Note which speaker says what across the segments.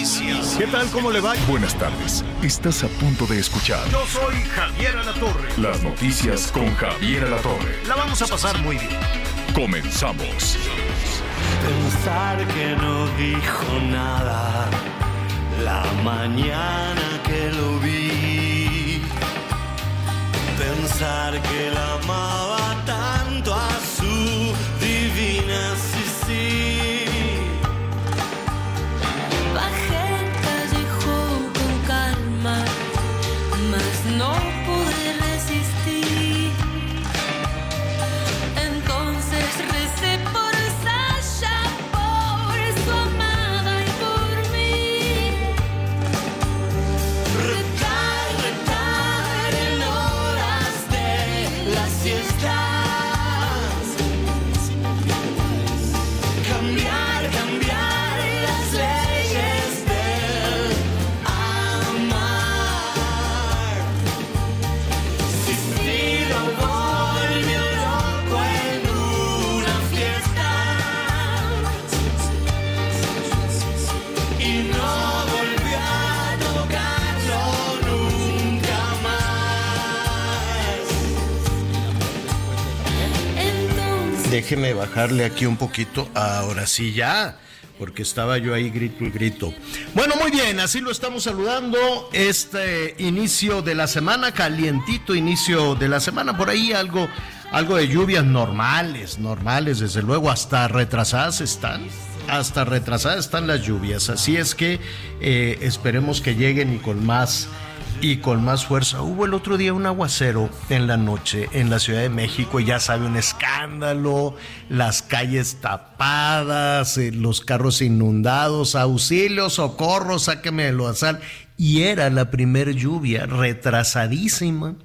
Speaker 1: Noticias.
Speaker 2: ¿Qué tal? ¿Cómo le va?
Speaker 3: Buenas tardes. Estás a punto de escuchar
Speaker 2: Yo soy Javier Alatorre.
Speaker 3: las noticias con Javier Alatorre.
Speaker 2: La vamos a pasar muy bien.
Speaker 3: Comenzamos.
Speaker 4: Pensar que no dijo nada la mañana que lo vi. Pensar que la amaba
Speaker 2: Déjeme bajarle aquí un poquito. Ahora sí, ya. Porque estaba yo ahí grito y grito. Bueno, muy bien, así lo estamos saludando. Este inicio de la semana, calientito inicio de la semana. Por ahí algo, algo de lluvias normales, normales, desde luego, hasta retrasadas están. Hasta retrasadas están las lluvias. Así es que eh, esperemos que lleguen y con más y con más fuerza. Hubo el otro día un aguacero en la noche en la Ciudad de México ya sabe, un escándalo, las calles tapadas, eh, los carros inundados, auxilio, socorro, sáqueme de lo azar. Y era la primer lluvia, retrasadísima,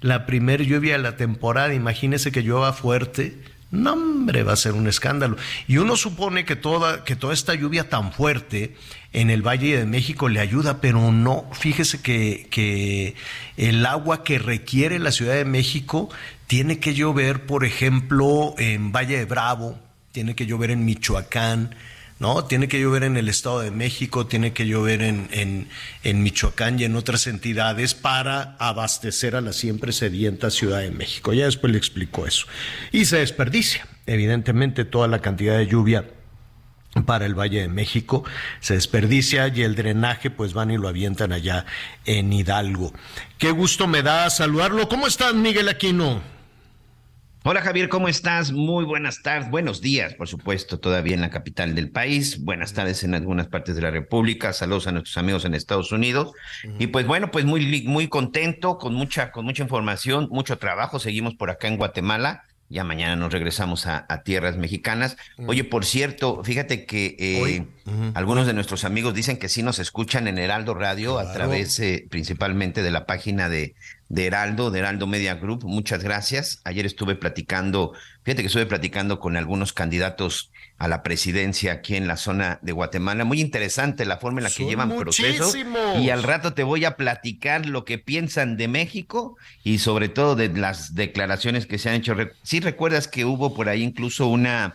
Speaker 2: la primer lluvia de la temporada. Imagínese que llueva fuerte. No, hombre, va a ser un escándalo. Y uno supone que toda, que toda esta lluvia tan fuerte en el Valle de México le ayuda, pero no. Fíjese que, que el agua que requiere la Ciudad de México tiene que llover, por ejemplo, en Valle de Bravo, tiene que llover en Michoacán, ¿no? Tiene que llover en el Estado de México, tiene que llover en, en, en, Michoacán y en otras entidades para abastecer a la siempre sedienta Ciudad de México. Ya después le explico eso. Y se desperdicia, evidentemente, toda la cantidad de lluvia para el Valle de México, se desperdicia y el drenaje pues van y lo avientan allá en Hidalgo. Qué gusto me da saludarlo. ¿Cómo estás, Miguel Aquino?
Speaker 5: Hola Javier, ¿cómo estás? Muy buenas tardes, buenos días, por supuesto, todavía en la capital del país, buenas tardes en algunas partes de la República, saludos a nuestros amigos en Estados Unidos. Y pues bueno, pues muy, muy contento, con mucha, con mucha información, mucho trabajo, seguimos por acá en Guatemala. Ya mañana nos regresamos a, a tierras mexicanas. Oye, por cierto, fíjate que eh, uh -huh. algunos de nuestros amigos dicen que sí nos escuchan en Heraldo Radio claro. a través eh, principalmente de la página de, de Heraldo, de Heraldo Media Group. Muchas gracias. Ayer estuve platicando, fíjate que estuve platicando con algunos candidatos a la presidencia aquí en la zona de Guatemala. Muy interesante la forma en la que
Speaker 2: Son
Speaker 5: llevan procesos. Y al rato te voy a platicar lo que piensan de México y sobre todo de las declaraciones que se han hecho. Sí recuerdas que hubo por ahí incluso una,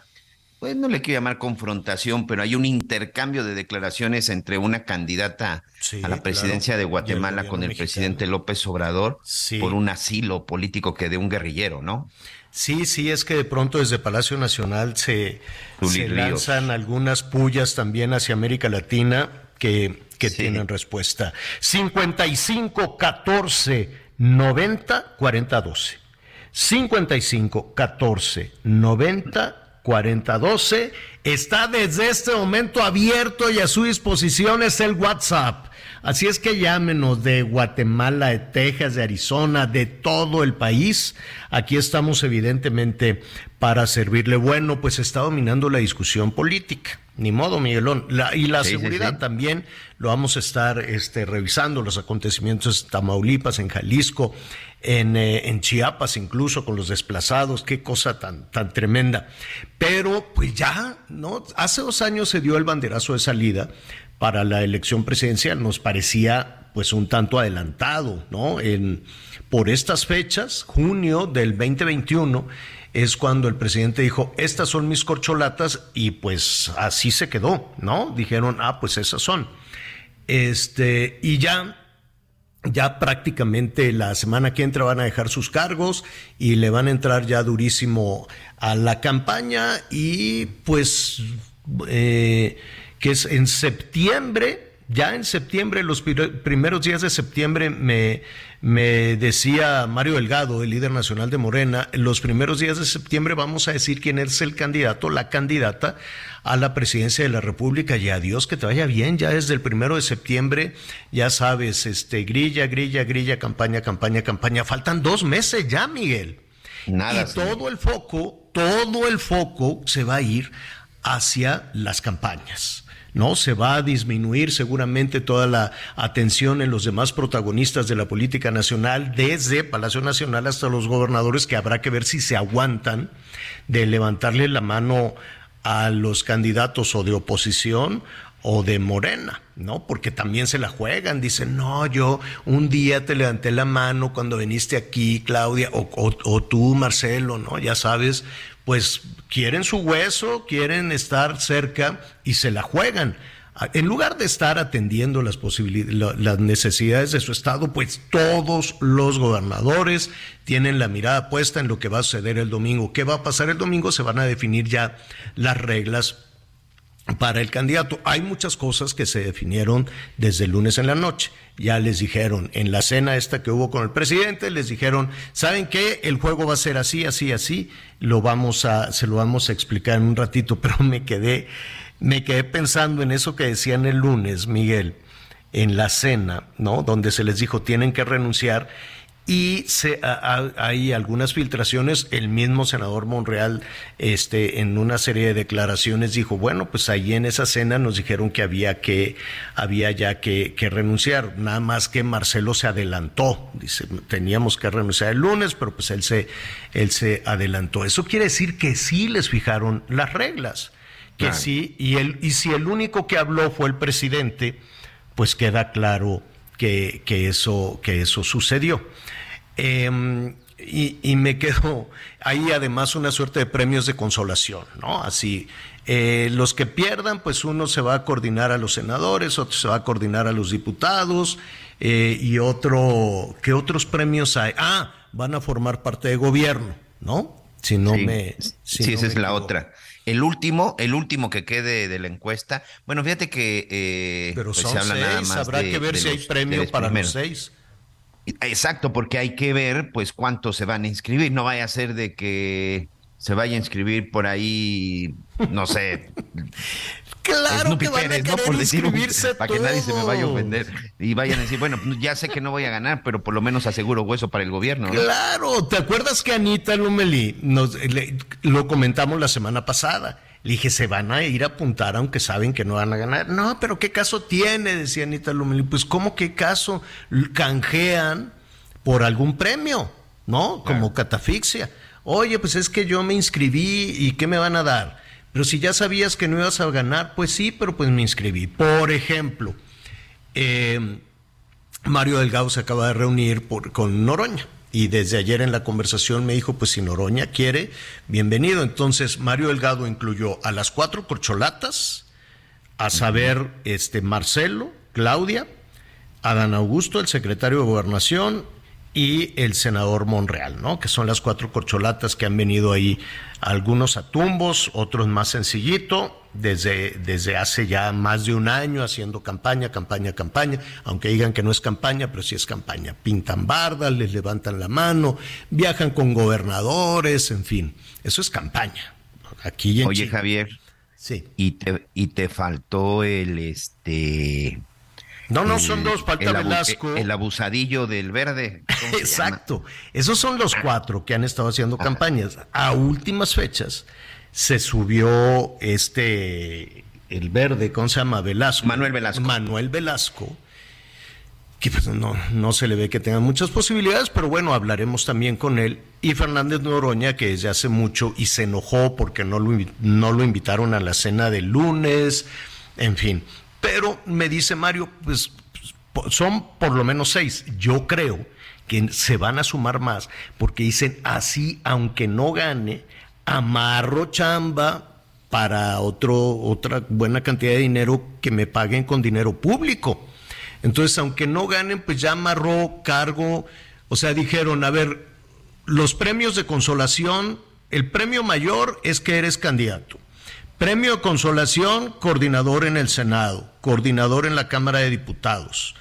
Speaker 5: pues no le quiero llamar confrontación, pero hay un intercambio de declaraciones entre una candidata sí, a la presidencia claro. de Guatemala el con el mexicano. presidente López Obrador sí. por un asilo político que de un guerrillero, ¿no?
Speaker 2: Sí, sí, es que de pronto desde Palacio Nacional se, se lanzan algunas pullas también hacia América Latina que, que sí. tienen respuesta. 55 14 90 40 12. 55 14 90 4012. Está desde este momento abierto y a su disposición es el WhatsApp. Así es que llámenos de Guatemala, de Texas, de Arizona, de todo el país. Aquí estamos evidentemente para servirle. Bueno, pues está dominando la discusión política. Ni modo, Miguelón. La- y la
Speaker 5: Sí, sí,
Speaker 2: seguridad
Speaker 5: sí.
Speaker 2: también lo vamos a estar este, revisando, los acontecimientos en Tamaulipas, en Jalisco, en, eh, en Chiapas incluso, con los desplazados, qué cosa tan, tan tremenda. Pero pues ya, ¿no? Hace dos años se dio el banderazo de salida para la elección presidencial, nos parecía pues un tanto adelantado, ¿no? En, por estas fechas, junio del 2021, es cuando el presidente dijo, estas son mis corcholatas y pues así se quedó, ¿no? Dijeron, ah, pues esas son. Este, y ya, ya prácticamente la semana que entra van a dejar sus cargos y le van a entrar ya durísimo a la campaña y pues eh, que es en septiembre, ya en septiembre, los pri- primeros días de septiembre, me, me decía Mario Delgado, el líder nacional de Morena, en los primeros días de septiembre vamos a decir quién es el candidato, la candidata a la presidencia de la República y adiós que te vaya bien, ya desde el primero de septiembre, ya sabes, este, grilla, grilla, grilla, campaña, campaña, campaña, faltan dos meses ya, Miguel.
Speaker 5: Nada,
Speaker 2: y
Speaker 5: señor.
Speaker 2: todo el foco, todo el foco se va a ir hacia las campañas. ¿No? Se va a disminuir seguramente toda la atención en los demás protagonistas de la política nacional, desde Palacio Nacional hasta los gobernadores, que habrá que ver si se aguantan de levantarle la mano a los candidatos o de oposición o de Morena, ¿no? Porque también se la juegan, dicen, no, yo un día te levanté la mano cuando viniste aquí, Claudia, o, o- o tú, Marcelo, ¿no? Ya sabes, pues quieren su hueso, quieren estar cerca y se la juegan. En lugar de estar atendiendo las necesidades de su estado, pues todos los gobernadores tienen la mirada puesta en lo que va a suceder el domingo. ¿Qué va a pasar el domingo? Se van a definir ya las reglas para el candidato. Hay muchas cosas que se definieron desde el lunes en la noche. Ya les dijeron en la cena esta que hubo con el presidente, les dijeron, ¿saben qué? El juego va a ser así, así, así. Lo vamos a, se lo vamos a explicar en un ratito, pero me quedé, me quedé pensando en eso que decían el lunes, Miguel, en la cena, ¿no? Donde se les dijo, tienen que renunciar y se, a- a- hay algunas filtraciones. El mismo senador Monreal, este, en una serie de declaraciones dijo, bueno, pues ahí en esa cena nos dijeron que había que, había ya que, que renunciar. Nada más que Marcelo se adelantó. Dice, teníamos que renunciar el lunes, pero pues él se, él se adelantó. Eso quiere decir que sí les fijaron las reglas. Que
Speaker 5: Claro.
Speaker 2: sí, y, el, y si el único que habló fue el presidente, pues queda claro que, que eso, que eso sucedió. Eh, y, y me quedo ahí además una suerte de premios de consolación, ¿no? Así, eh, los que pierdan, pues uno se va a coordinar a los senadores, otro se va a coordinar a los diputados, eh, y otro, ¿qué otros premios hay? Ah, van a formar parte de gobierno, ¿no? Si no
Speaker 5: Sí,
Speaker 2: me... si
Speaker 5: sí,
Speaker 2: no
Speaker 5: esa
Speaker 2: me
Speaker 5: es la otra. El último, el último que quede de la encuesta. Bueno, fíjate que eh,
Speaker 2: Pero
Speaker 5: pues,
Speaker 2: son
Speaker 5: se habla nada
Speaker 2: seis,
Speaker 5: más
Speaker 2: habrá
Speaker 5: de-
Speaker 2: que ver si hay
Speaker 5: los-
Speaker 2: premio para
Speaker 5: primeros.
Speaker 2: los seis.
Speaker 5: Exacto, porque hay que ver, pues, cuántos se van a inscribir. No vaya a ser de que se vaya a inscribir por ahí, no sé,
Speaker 2: Claro
Speaker 5: Snoopy
Speaker 2: que van
Speaker 5: Pérez,
Speaker 2: a
Speaker 5: ¿no? Por decir
Speaker 2: inscribirse
Speaker 5: para que nadie se me vaya a ofender. Y vayan a decir, bueno, pues, ya sé que no voy a ganar, pero por lo menos aseguro hueso para el gobierno. ¿no?
Speaker 2: Claro, ¿te acuerdas que Anita Lumeli nos le- lo comentamos la semana pasada? Le dije, se van a ir a apuntar aunque saben que no van a ganar. No, pero ¿qué caso tiene? Decía Anita Lumeli. Pues, ¿cómo qué caso? Canjean por algún premio, ¿no? Como catafixia. Oye, pues es que yo me inscribí y ¿qué me van a dar? Pero si ya sabías que no ibas a ganar, pues sí, pero pues me inscribí. Por ejemplo, eh, Mario Delgado se acaba de reunir por- con Noroña y desde ayer en la conversación me dijo, pues si Noroña quiere, bienvenido. Entonces Mario Delgado incluyó a las cuatro corcholatas, a saber, este Marcelo, Claudia, Adán Augusto, el secretario de Gobernación, y el senador Monreal, ¿no? Que son las cuatro corcholatas que han venido ahí, algunos a tumbos, otros más sencillito, desde, desde hace ya más de un año haciendo campaña, campaña, campaña, aunque digan que no es campaña, pero sí es campaña. Pintan bardas, les levantan la mano, viajan con gobernadores, en fin, eso es campaña. Aquí en
Speaker 5: Oye,
Speaker 2: Chile.
Speaker 5: Javier,
Speaker 2: Sí.
Speaker 5: y te, y te faltó el este
Speaker 2: No, no,
Speaker 5: el-
Speaker 2: son dos, falta
Speaker 5: el
Speaker 2: Velasco.
Speaker 5: el abusadillo del verde.
Speaker 2: Exacto. Esos son los cuatro que han estado haciendo campañas. A últimas fechas se subió este, el verde, ¿cómo se llama? Velasco.
Speaker 5: Manuel Velasco.
Speaker 2: Manuel Velasco. Que pues no, no se le ve que tenga muchas posibilidades, pero bueno, hablaremos también con él. Y Fernández Noroña, que desde hace mucho y se enojó porque no lo, no lo invitaron a la cena del lunes, en fin. Pero me dice Mario, pues son por lo menos seis. Yo creo que se van a sumar más porque dicen así, aunque no gane, amarro chamba para otro, otra buena cantidad de dinero que me paguen con dinero público. Entonces, aunque no ganen, pues ya amarró cargo. O sea, dijeron, a ver, los premios de consolación, el premio mayor es que eres candidato. Premio de consolación, coordinador en el Senado, coordinador en la Cámara de Diputados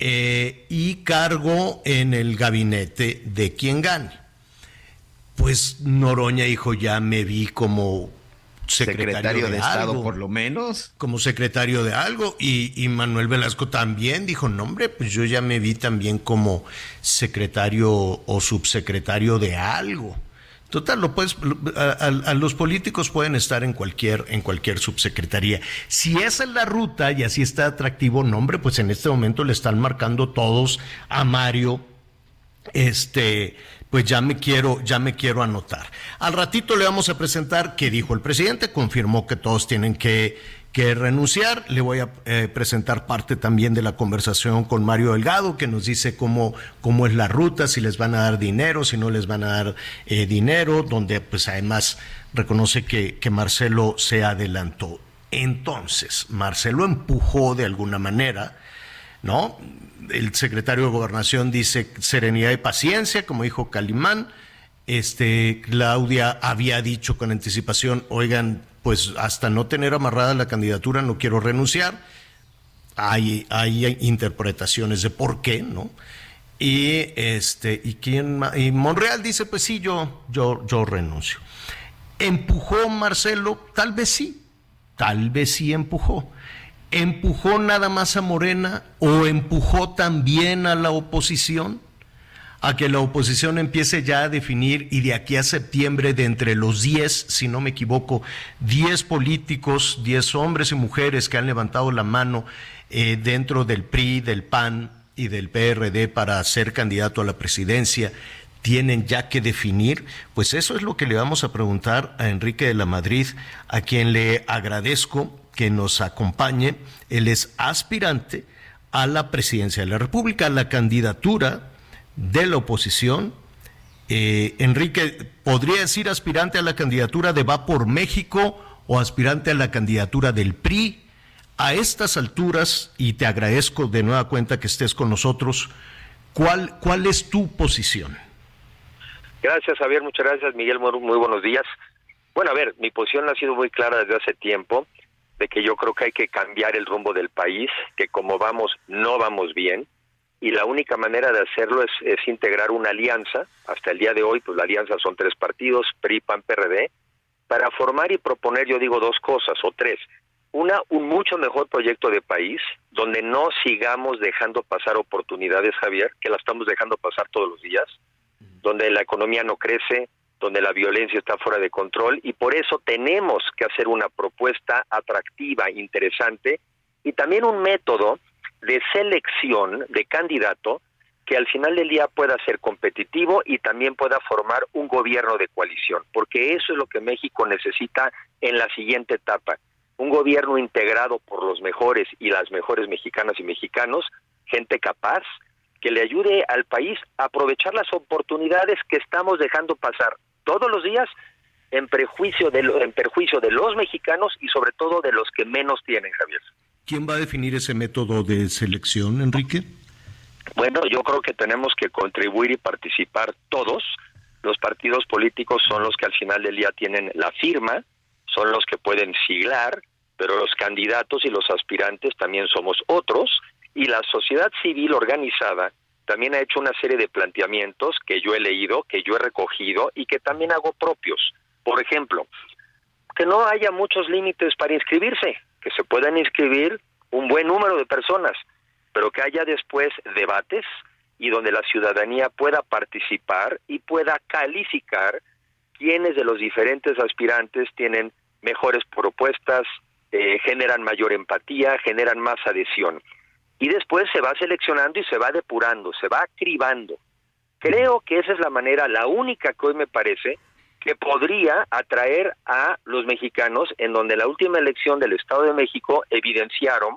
Speaker 2: eh, y cargo en el gabinete de quien gane. Pues Noroña dijo, ya me vi como secretario,
Speaker 5: secretario de,
Speaker 2: de,
Speaker 5: Estado
Speaker 2: algo
Speaker 5: por lo menos
Speaker 2: como secretario de algo y, y Manuel Velasco también dijo, no hombre, pues yo ya me vi también como secretario o subsecretario de algo. Total, lo puedes, a, a- a los políticos pueden estar en cualquier, en cualquier subsecretaría. Si esa es la ruta y así está atractivo, no hombre, pues en este momento le están marcando todos a Mario este, pues ya me quiero, ya me quiero anotar. Al ratito le vamos a presentar qué dijo el presidente, confirmó que todos tienen que, que renunciar. Le voy a eh, presentar parte también de la conversación con Mario Delgado, que nos dice cómo, cómo es la ruta, si les van a dar dinero, si no les van a dar eh, dinero, donde pues además reconoce que, que Marcelo se adelantó. Entonces, Marcelo empujó de alguna manera, ¿no? El secretario de Gobernación dice serenidad y paciencia, como dijo Calimán. Este, Claudia había dicho con anticipación, oigan, pues hasta no tener amarrada la candidatura no quiero renunciar. Hay, hay interpretaciones de por qué, ¿no? Y este, y quién y Monreal dice, pues sí, yo, yo, yo renuncio. ¿Empujó Marcelo? Tal vez sí, tal vez sí empujó. ¿Empujó nada más a Morena o empujó también a la oposición? A que la oposición empiece ya a definir y de aquí a septiembre de entre los 10, si no me equivoco, 10 políticos, 10 hombres y mujeres que han levantado la mano eh, dentro del PRI, del PAN y del PRD para ser candidato a la presidencia, tienen ya que definir, pues eso es lo que le vamos a preguntar a Enrique de la Madrid, a quien le agradezco que nos acompañe. Él es aspirante a la presidencia de la República, a la candidatura de la oposición. Eh, Enrique, ¿podría decir aspirante a la candidatura de Va por México o aspirante a la candidatura del PRI? A estas alturas, y te agradezco de nueva cuenta que estés con nosotros, ¿cuál, cuál es tu posición?
Speaker 6: Gracias, Javier. Muchas gracias, Miguel. Muy, buenos días. Bueno, a ver, mi posición ha sido muy clara desde hace tiempo, de que yo creo que hay que cambiar el rumbo del país, que como vamos, no vamos bien, y la única manera de hacerlo es, es integrar una alianza. Hasta el día de hoy, pues la alianza son tres partidos, PRI, PAN, PRD, para formar y proponer, yo digo, dos cosas o tres. Una, un mucho mejor proyecto de país, donde no sigamos dejando pasar oportunidades, Javier, que la estamos dejando pasar todos los días, donde la economía no crece, donde la violencia está fuera de control y por eso tenemos que hacer una propuesta atractiva, interesante y también un método de selección de candidato que al final del día pueda ser competitivo y también pueda formar un gobierno de coalición, porque eso es lo que México necesita en la siguiente etapa, un gobierno integrado por los mejores y las mejores mexicanas y mexicanos, gente capaz, que le ayude al país a aprovechar las oportunidades que estamos dejando pasar todos los días en prejuicio de lo- en perjuicio de los mexicanos y sobre todo de los que menos tienen, Javier.
Speaker 2: ¿Quién va a definir ese método de selección, Enrique?
Speaker 6: Bueno, yo creo que tenemos que contribuir y participar todos. Los partidos políticos son los que al final del día tienen la firma, son los que pueden siglar, pero los candidatos y los aspirantes también somos otros y la sociedad civil organizada también ha hecho una serie de planteamientos que yo he leído, que yo he recogido y que también hago propios. Por ejemplo, que no haya muchos límites para inscribirse, que se puedan inscribir un buen número de personas, pero que haya después debates y donde la ciudadanía pueda participar y pueda calificar quiénes de los diferentes aspirantes tienen mejores propuestas, eh, generan mayor empatía, generan más adhesión. Y después se va seleccionando y se va depurando, se va cribando. Creo que esa es la manera, la única que hoy me parece, que podría atraer a los mexicanos, en donde la última elección del Estado de México evidenciaron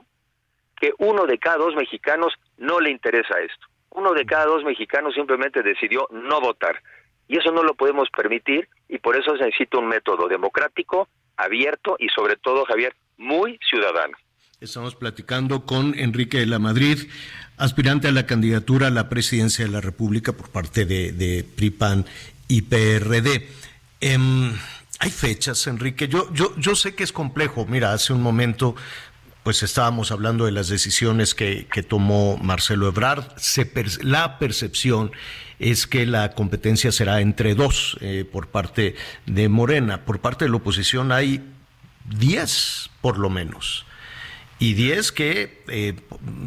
Speaker 6: que uno de cada dos mexicanos no le interesa esto. Uno de cada dos mexicanos simplemente decidió no votar. Y eso no lo podemos permitir y por eso se necesita un método democrático, abierto y sobre todo, Javier, muy ciudadano.
Speaker 2: Estamos platicando con Enrique de la Madrid, aspirante a la candidatura a la presidencia de la República por parte de, PRIPAN y PRD. Em, hay fechas, Enrique. Yo, yo, yo sé que es complejo. Mira, hace un momento pues estábamos hablando de las decisiones que, que tomó Marcelo Ebrard. Se per- la percepción es que la competencia será entre dos eh, por parte de Morena. Por parte de la oposición hay 10 por lo menos. Y 10 que eh,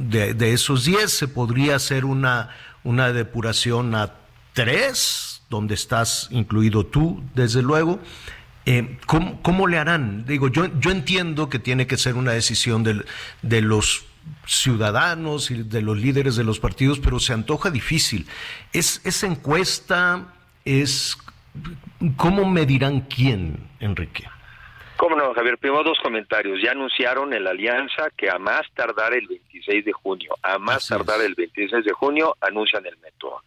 Speaker 2: de, de esos 10 se podría hacer una, una depuración a 3, donde estás incluido tú, desde luego. Eh, ¿cómo, cómo le harán? Digo, yo, yo entiendo que tiene que ser una decisión del- de los ciudadanos y de los líderes de los partidos, pero se antoja difícil. ¿Es, esa encuesta es... ¿Cómo medirán quién, Enrique?
Speaker 6: ¿Cómo no, Javier? Primero dos comentarios. Ya anunciaron en la alianza que a más tardar el 26 de junio, a más
Speaker 2: Así
Speaker 6: tardar
Speaker 2: es.
Speaker 6: el 26 de junio, anuncian el método.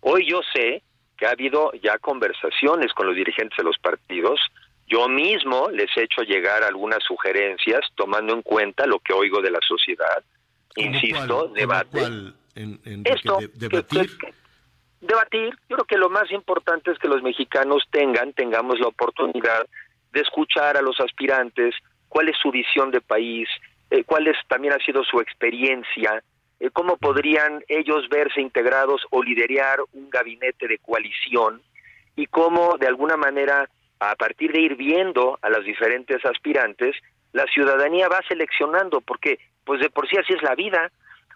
Speaker 6: Hoy yo sé que ha habido ya conversaciones con los dirigentes de los partidos. Yo mismo les he hecho llegar algunas sugerencias tomando en cuenta lo que oigo de la sociedad.
Speaker 2: ¿Cómo
Speaker 6: Insisto, debate.
Speaker 2: cuál, en- Enrique?
Speaker 6: Esto,
Speaker 2: De-
Speaker 6: que-
Speaker 2: debatir.
Speaker 6: que- debatir. Yo creo que lo más importante es que los mexicanos tengan, tengamos la oportunidad de escuchar a los aspirantes, cuál es su visión de país, eh, cuál es también ha sido su experiencia, eh, cómo podrían ellos verse integrados o liderar un gabinete de coalición y cómo de alguna manera a partir de ir viendo a las diferentes aspirantes, la ciudadanía va seleccionando porque pues de por sí así es la vida.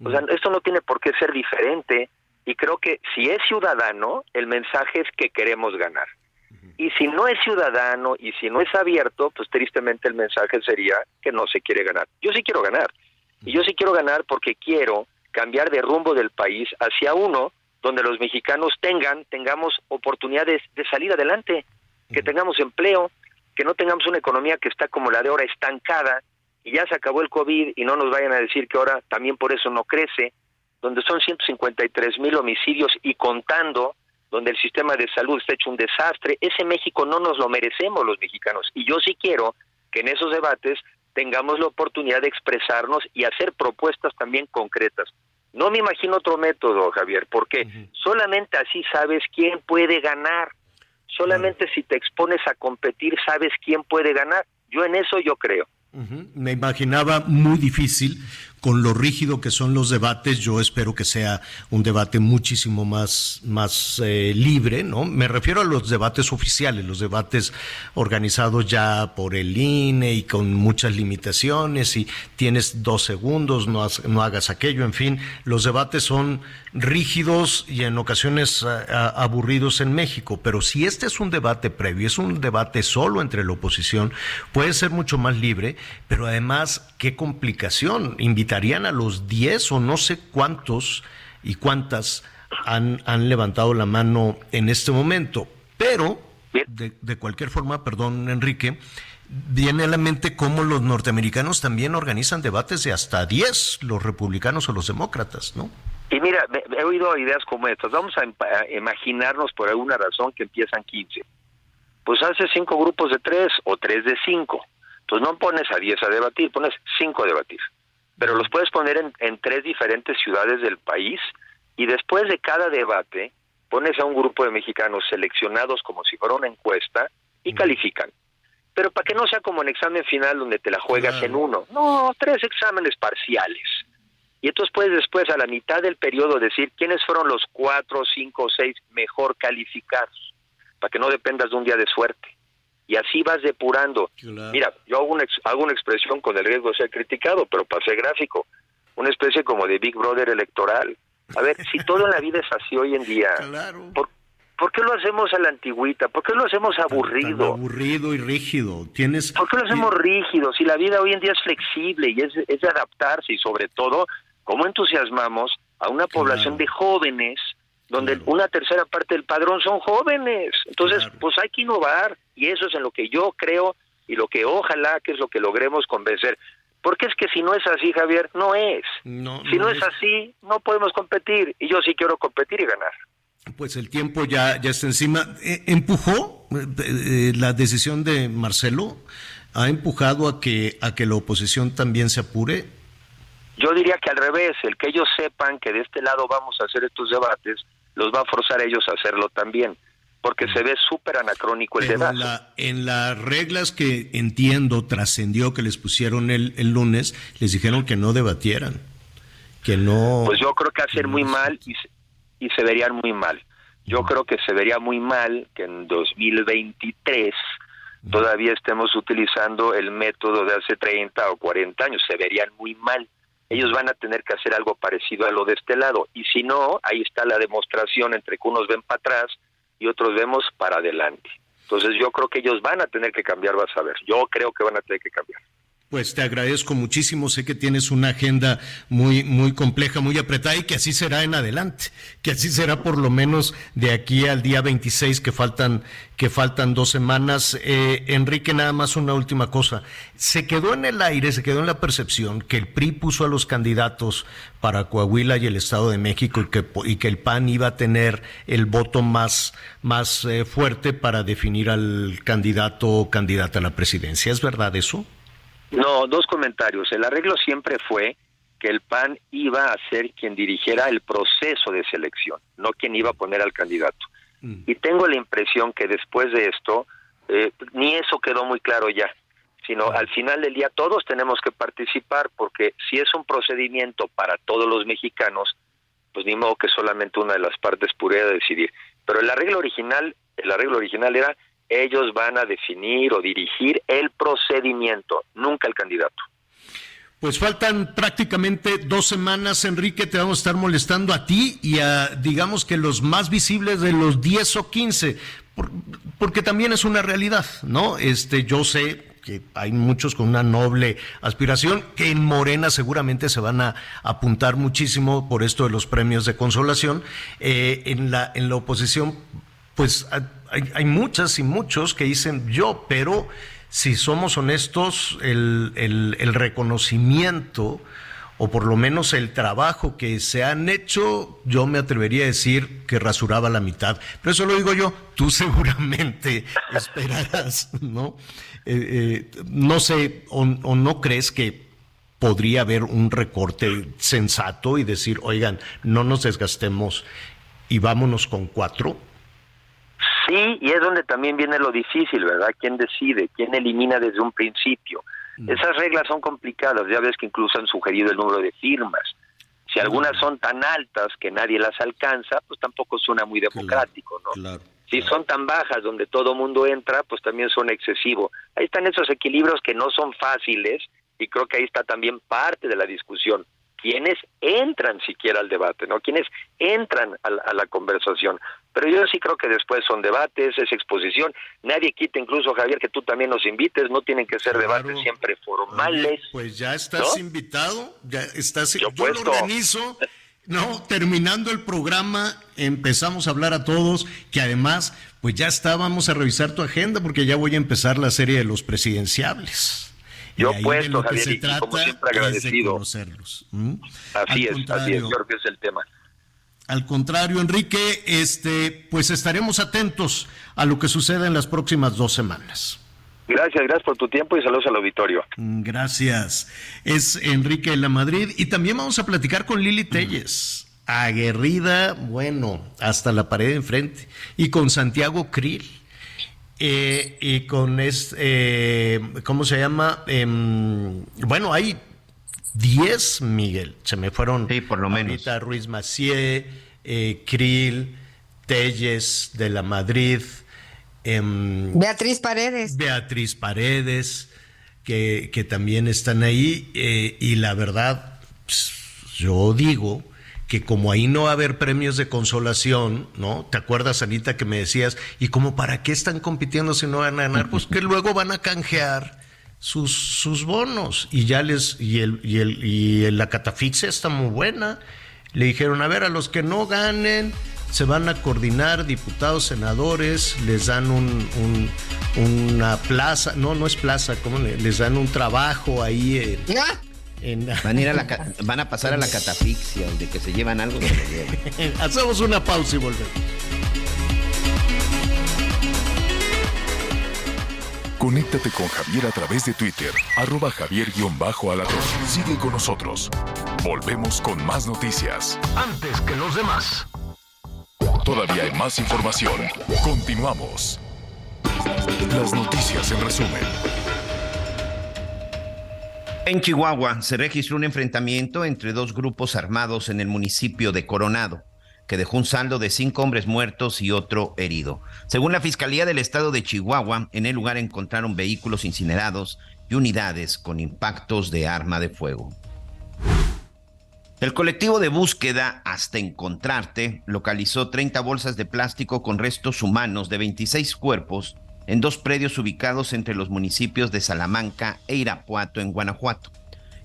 Speaker 6: O sea, esto no tiene por qué ser diferente y creo que si es ciudadano, el mensaje es que queremos ganar. Y si no es ciudadano y si no es abierto, pues tristemente el mensaje sería que no se quiere ganar. Yo sí quiero ganar. Y yo sí quiero ganar porque quiero cambiar de rumbo del país hacia uno donde los mexicanos tengan, tengamos oportunidades de salir adelante, que tengamos empleo, que no tengamos una economía que está como la de ahora estancada y ya se acabó el COVID y no nos vayan a decir que ahora también por eso no crece, donde son 153 mil homicidios y contando, donde el sistema de salud está hecho un desastre, ese México no nos lo merecemos los mexicanos. Y yo sí quiero que en esos debates tengamos la oportunidad de expresarnos y hacer propuestas también concretas. No me imagino otro método, Javier, porque solamente así sabes quién puede ganar. Solamente si te expones a competir sabes quién puede ganar. Yo en eso yo creo.
Speaker 2: Me imaginaba muy difícil con lo rígido que son los debates. Yo espero que sea un debate muchísimo más, más eh, libre, ¿no? Me refiero a los debates oficiales, los debates organizados ya por el INE y con muchas limitaciones y tienes dos segundos, no, has- no hagas aquello, en fin, los debates son rígidos y en ocasiones aburridos en México, pero si este es un debate previo, es un debate solo entre la oposición, puede ser mucho más libre, pero además, qué complicación, invitarían a los 10 o no sé cuántos y cuántas han, han levantado la mano en este momento, pero de, de cualquier forma, perdón Enrique, viene a la mente cómo los norteamericanos también organizan debates de hasta 10, los republicanos o los demócratas, ¿no?
Speaker 6: Y mira, he oído ideas como estas. Vamos a, imaginarnos por alguna razón que empiezan 15. Pues haces cinco grupos de tres o tres de cinco. Pues no pones a 10 a debatir, pones cinco a debatir. Pero los puedes poner en, en tres diferentes ciudades del país y después de cada debate pones a un grupo de mexicanos seleccionados como si fuera una encuesta y califican. Pero para que no sea como en examen final donde te la juegas en uno. No, tres exámenes parciales. Y entonces puedes después a la mitad del periodo decir quiénes fueron los cuatro, cinco o seis mejor calificados, para que no dependas de un día de suerte. Y así vas depurando.
Speaker 2: Claro.
Speaker 6: Mira, yo hago una, ex- hago una expresión con el riesgo de ser criticado, pero ser gráfico, una especie como de Big Brother electoral. A ver, si todo en la vida es así hoy en día,
Speaker 2: Claro.
Speaker 6: ¿por, por qué lo hacemos a la antigüita? ¿Por qué lo hacemos
Speaker 2: Tan
Speaker 6: aburrido?
Speaker 2: aburrido y rígido. Tienes.
Speaker 6: ¿Por qué lo hacemos rígido? Si la vida hoy en día es flexible y es, es de adaptarse y sobre todo, ¿cómo entusiasmamos a una población de jóvenes donde
Speaker 2: Claro.
Speaker 6: una tercera parte del padrón son jóvenes? Entonces,
Speaker 2: Claro.
Speaker 6: pues hay que innovar y eso es en lo que yo creo y lo que ojalá que es lo que logremos convencer. Porque es que si no es así, Javier, no es.
Speaker 2: No,
Speaker 6: si no,
Speaker 2: no
Speaker 6: es
Speaker 2: es.
Speaker 6: así, no podemos competir. Y yo sí quiero competir y ganar.
Speaker 2: Pues el tiempo ya, ya está encima. Eh, ¿Empujó eh, eh, la decisión de Marcelo? ¿Ha empujado a que, a que la oposición también se apure?
Speaker 6: Yo diría que al revés, el que ellos sepan que de este lado vamos a hacer estos debates, los va a forzar a ellos a hacerlo también, porque se ve súper anacrónico el debate.
Speaker 2: en las reglas que entiendo trascendió que les pusieron el, el lunes, les dijeron que no debatieran, que no...
Speaker 6: Pues yo creo que hacer muy mal y se, y se verían muy mal. Yo creo que se vería muy mal que en 2023 todavía estemos utilizando el método de hace 30 o 40 años. Se verían muy mal. Ellos van a tener que hacer algo parecido a lo de este lado. Y si no, ahí está la demostración entre que unos ven para atrás y otros vemos para adelante. Entonces yo creo que ellos van a tener que cambiar, vas a ver. Yo creo que van a tener que cambiar.
Speaker 2: Pues te agradezco muchísimo, sé que tienes una agenda muy muy compleja, muy apretada y que así será en adelante, que así será por lo menos de aquí al día 26 que faltan que faltan dos semanas. Eh, Enrique, nada más una última cosa. Se quedó en el aire, se quedó en la percepción que el PRI puso a los candidatos para Coahuila y el Estado de México y que, el PAN iba a tener el voto más, más eh, fuerte para definir al candidato o candidata a la presidencia. ¿Es verdad eso?
Speaker 6: No, dos comentarios. El arreglo siempre fue que el PAN iba a ser quien dirigiera el proceso de selección, no quien iba a poner al candidato. Y tengo la impresión que después de esto, eh, ni eso quedó muy claro ya, sino al final del día todos tenemos que participar porque si es un procedimiento para todos los mexicanos, pues ni modo que solamente una de las partes pudiera decidir. Pero el arreglo original, el arreglo original era ellos van a definir o dirigir el procedimiento, nunca el candidato.
Speaker 2: Pues faltan prácticamente dos semanas, Enrique, te vamos a estar molestando a ti y a, digamos que los más visibles de los 10 o 15, por- porque también es una realidad, ¿no? Este, yo sé que hay muchos con una noble aspiración, que en Morena seguramente se van a apuntar muchísimo por esto de los premios de consolación. Eh, en, la, en la oposición, pues hay, muchas y muchos que dicen yo, pero si somos honestos, el, reconocimiento o por lo menos el trabajo que se han hecho, yo me atrevería a decir que rasuraba la mitad. Pero eso lo digo yo, tú seguramente esperarás, ¿no? Eh, eh, no sé, o no crees que podría haber un recorte sensato y decir, oigan, no nos desgastemos y vámonos con cuatro.
Speaker 6: Sí, y es donde también viene lo difícil, ¿verdad? ¿Quién decide? ¿Quién elimina desde un principio? Esas reglas son complicadas, ya ves que incluso han sugerido el número de firmas. Si algunas son tan altas que nadie las alcanza, pues tampoco suena muy democrático, ¿no?
Speaker 2: Claro.
Speaker 6: Si son tan bajas donde todo mundo entra, pues también son excesivo. Ahí están esos equilibrios que no son fáciles y creo que ahí está también parte de la discusión. ¿Quiénes entran siquiera al debate, no? ¿Quiénes entran a la conversación? Pero yo sí creo que después son debates, es exposición. Nadie quita, incluso Javier, que tú también nos invites. No tienen que ser
Speaker 2: Claro.
Speaker 6: debates siempre formales.
Speaker 2: Oye, pues ya estás
Speaker 6: ¿no?
Speaker 2: invitado, ya estás.
Speaker 6: Yo
Speaker 2: Yo, lo organizo. No, terminando el programa, empezamos a hablar a todos, que además, pues ya está, vamos a revisar tu agenda, porque ya voy a empezar la serie de los presidenciables. Y
Speaker 6: Yo puesto, Javier,
Speaker 2: se
Speaker 6: y como
Speaker 2: trata
Speaker 6: siempre
Speaker 2: es de
Speaker 6: agradecido.
Speaker 2: conocerlos. ¿m?
Speaker 6: Así
Speaker 2: Al
Speaker 6: es, así es. Yo creo que es el tema.
Speaker 2: Al contrario, Enrique, este, pues estaremos atentos a lo que suceda en las próximas dos semanas.
Speaker 6: Gracias, gracias por tu tiempo y saludos al auditorio.
Speaker 2: Mm, Gracias. Es Enrique de la Madrid y también vamos a platicar con Lili Telles, aguerrida, bueno, hasta la pared de enfrente, y con Santiago Krill. eh, y con este, eh, ¿cómo se llama? Em, bueno, hay 10, Miguel, se me fueron.
Speaker 5: Sí, por lo menos.
Speaker 2: ahorita Ruiz Macié, eh, Krill, Telles de la Madrid, em,
Speaker 7: Beatriz Paredes.
Speaker 2: Beatriz Paredes, que, que también están ahí. eh, y la verdad, pues, yo digo que como ahí no va a haber premios de consolación, ¿no? ¿Te acuerdas, Anita, que me decías, ¿y como para qué están compitiendo si no van a ganar? Pues que luego van a canjear sus, sus bonos y ya les, y el, y el, y el- la catafixia está muy buena. Le dijeron, a ver, a los que no ganen, se van a coordinar diputados, senadores, les dan un, un- una plaza, no, no es plaza, ¿cómo le- les dan un trabajo ahí en,
Speaker 7: Ah,
Speaker 2: en-
Speaker 5: Van a, ir a la van a pasar a la catafixia, de que se llevan algo. se lo llevan.
Speaker 2: Hacemos una pausa y volvemos.
Speaker 3: Conéctate con Javier a través de Twitter, arroba javier-alatón. Sigue con nosotros. Volvemos con más noticias.
Speaker 2: Antes que los demás.
Speaker 3: Todavía hay más información. Continuamos. Las noticias en resumen.
Speaker 5: En Chihuahua se registró un enfrentamiento entre dos grupos armados en el municipio de Coronado, que dejó un saldo de cinco hombres muertos y otro herido. Según la Fiscalía del Estado de Chihuahua, en el lugar encontraron vehículos incinerados y unidades con impactos de arma de fuego. El colectivo de búsqueda Hasta Encontrarte localizó 30 bolsas de plástico con restos humanos de 26 cuerpos en dos predios ubicados entre los municipios de Salamanca e Irapuato en Guanajuato.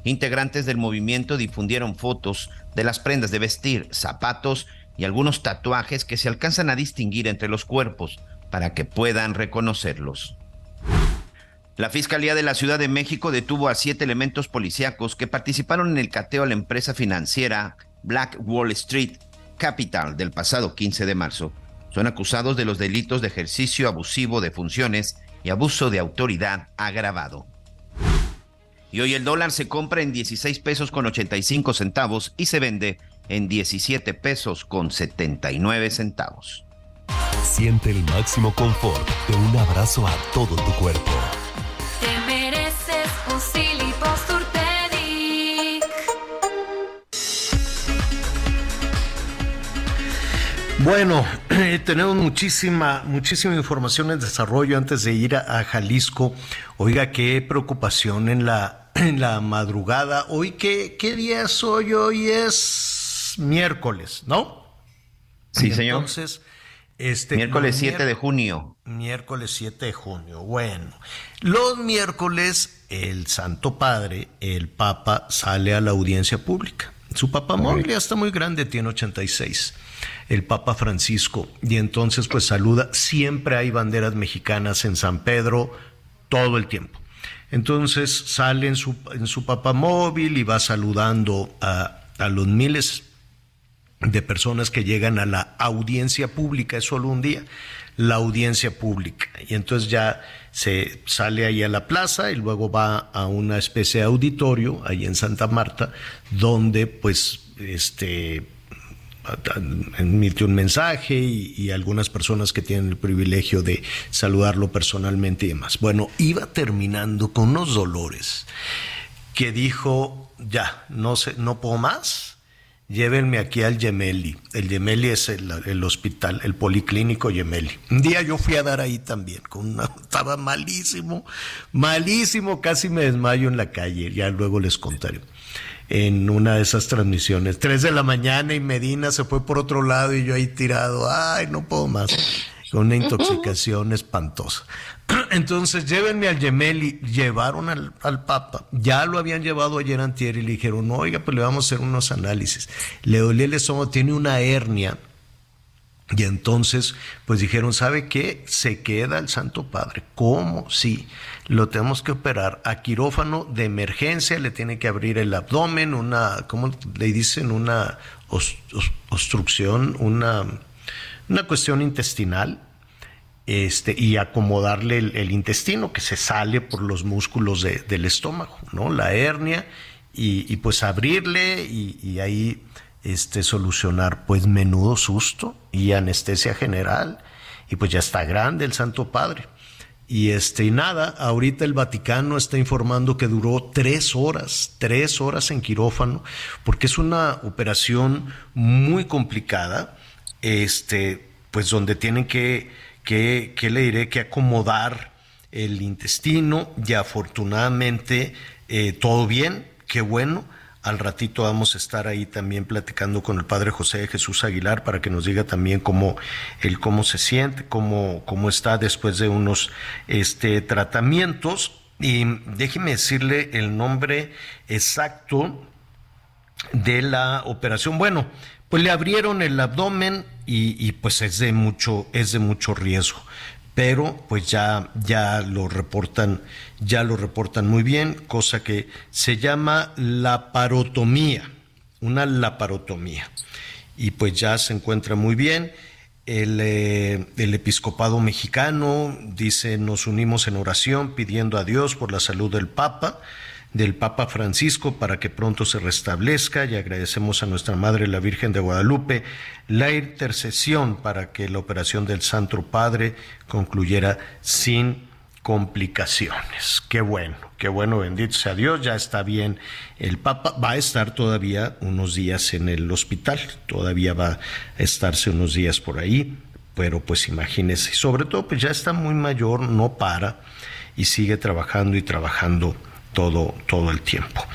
Speaker 5: Integrantes del movimiento difundieron fotos de las prendas de vestir, zapatos y algunos tatuajes que se alcanzan a distinguir entre los cuerpos para que puedan reconocerlos. La Fiscalía de la Ciudad de México detuvo a siete elementos policíacos que participaron en el cateo a la empresa financiera Black Wall Street Capital del pasado 15 de marzo. Son acusados de los delitos de ejercicio abusivo de funciones y abuso de autoridad agravado. Y hoy el dólar se compra en 16 pesos con 85 centavos y se vende en 17 pesos con 79 centavos.
Speaker 8: Siente el máximo confort de un abrazo a todo tu cuerpo.
Speaker 9: Te mereces un.
Speaker 2: Bueno, tenemos muchísima, muchísima información en desarrollo antes de ir a, a Jalisco. Oiga, qué preocupación en la, en la madrugada. Hoy, ¿qué, ¿qué día es hoy? Hoy es miércoles, ¿no?
Speaker 5: Sí, señor.
Speaker 2: Entonces, este.
Speaker 5: Miércoles
Speaker 2: los
Speaker 5: 7 de junio.
Speaker 2: Miércoles 7 de junio. Bueno, los miércoles el Santo Padre, el Papa, sale a la audiencia pública. Su papá móvil ya está muy grande, tiene 86. El Papa Francisco. Y entonces pues saluda. Siempre hay banderas mexicanas en San Pedro todo el tiempo. Entonces sale en su, en su papá móvil y va saludando a, a los miles de personas que llegan a la audiencia pública, es solo un día, la audiencia pública. Y entonces ya se sale ahí a la plaza y luego va a una especie de auditorio ahí en Santa Marta, donde pues este emite un mensaje y, y algunas personas que tienen el privilegio de saludarlo personalmente y demás. Bueno, iba terminando con unos dolores que dijo, ya, no sé, no puedo más, llévenme aquí al Gemelli. El Gemelli es el, el hospital, el policlínico Gemelli. Un día yo fui a dar ahí también, con una, estaba malísimo, malísimo, casi me desmayo en la calle, ya luego les contaré. En una de esas transmisiones, tres de la mañana y Medina se fue por otro lado y yo ahí tirado, ay, no puedo más, con una intoxicación espantosa. Entonces, llévenme al Gemelli. Llevaron al, Papa. Ya lo habían llevado ayer antier y le dijeron, oiga, pues le vamos a hacer unos análisis. Le dolía el estómago, tiene una hernia. Y entonces, pues dijeron, ¿sabe qué? Se queda el Santo Padre. ¿Cómo? Sí, lo tenemos que operar a quirófano de emergencia, le tiene que abrir el abdomen, una, ¿cómo le dicen? Una obstrucción, una, una cuestión intestinal este, y acomodarle el, intestino que se sale por los músculos de- del estómago, ¿no? La hernia y, pues abrirle y, y ahí este, solucionar pues menudo susto y anestesia general y pues ya está grande el Santo Padre. Y este, y nada, ahorita el Vaticano está informando que duró tres horas, tres horas en quirófano, porque es una operación muy complicada, este, pues donde tienen que, que, le diré que acomodar el intestino y afortunadamente eh, todo bien, qué bueno. Al ratito vamos a estar ahí también platicando con el padre José Jesús Aguilar para que nos diga también cómo él cómo se siente, cómo, cómo está después de unos este, tratamientos. Y déjeme decirle el nombre exacto de la operación. Bueno, pues le abrieron el abdomen y, pues es de mucho, es de mucho riesgo pero pues ya, ya lo reportan, ya lo reportan muy bien, cosa que se llama laparotomía, una laparotomía. Y pues ya se encuentra muy bien. El, eh, el, episcopado mexicano dice, nos unimos en oración pidiendo a Dios por la salud del Papa del Papa Francisco para que pronto se restablezca y agradecemos a nuestra Madre la Virgen de Guadalupe la intercesión para que la operación del Santo Padre concluyera sin complicaciones. Qué bueno, qué bueno, bendito sea Dios, ya está bien. El Papa va a estar todavía unos días en el hospital, todavía va a estarse unos días por ahí, pero pues imagínese, sobre todo pues ya está muy mayor, no para y sigue trabajando y trabajando todo, todo el tiempo.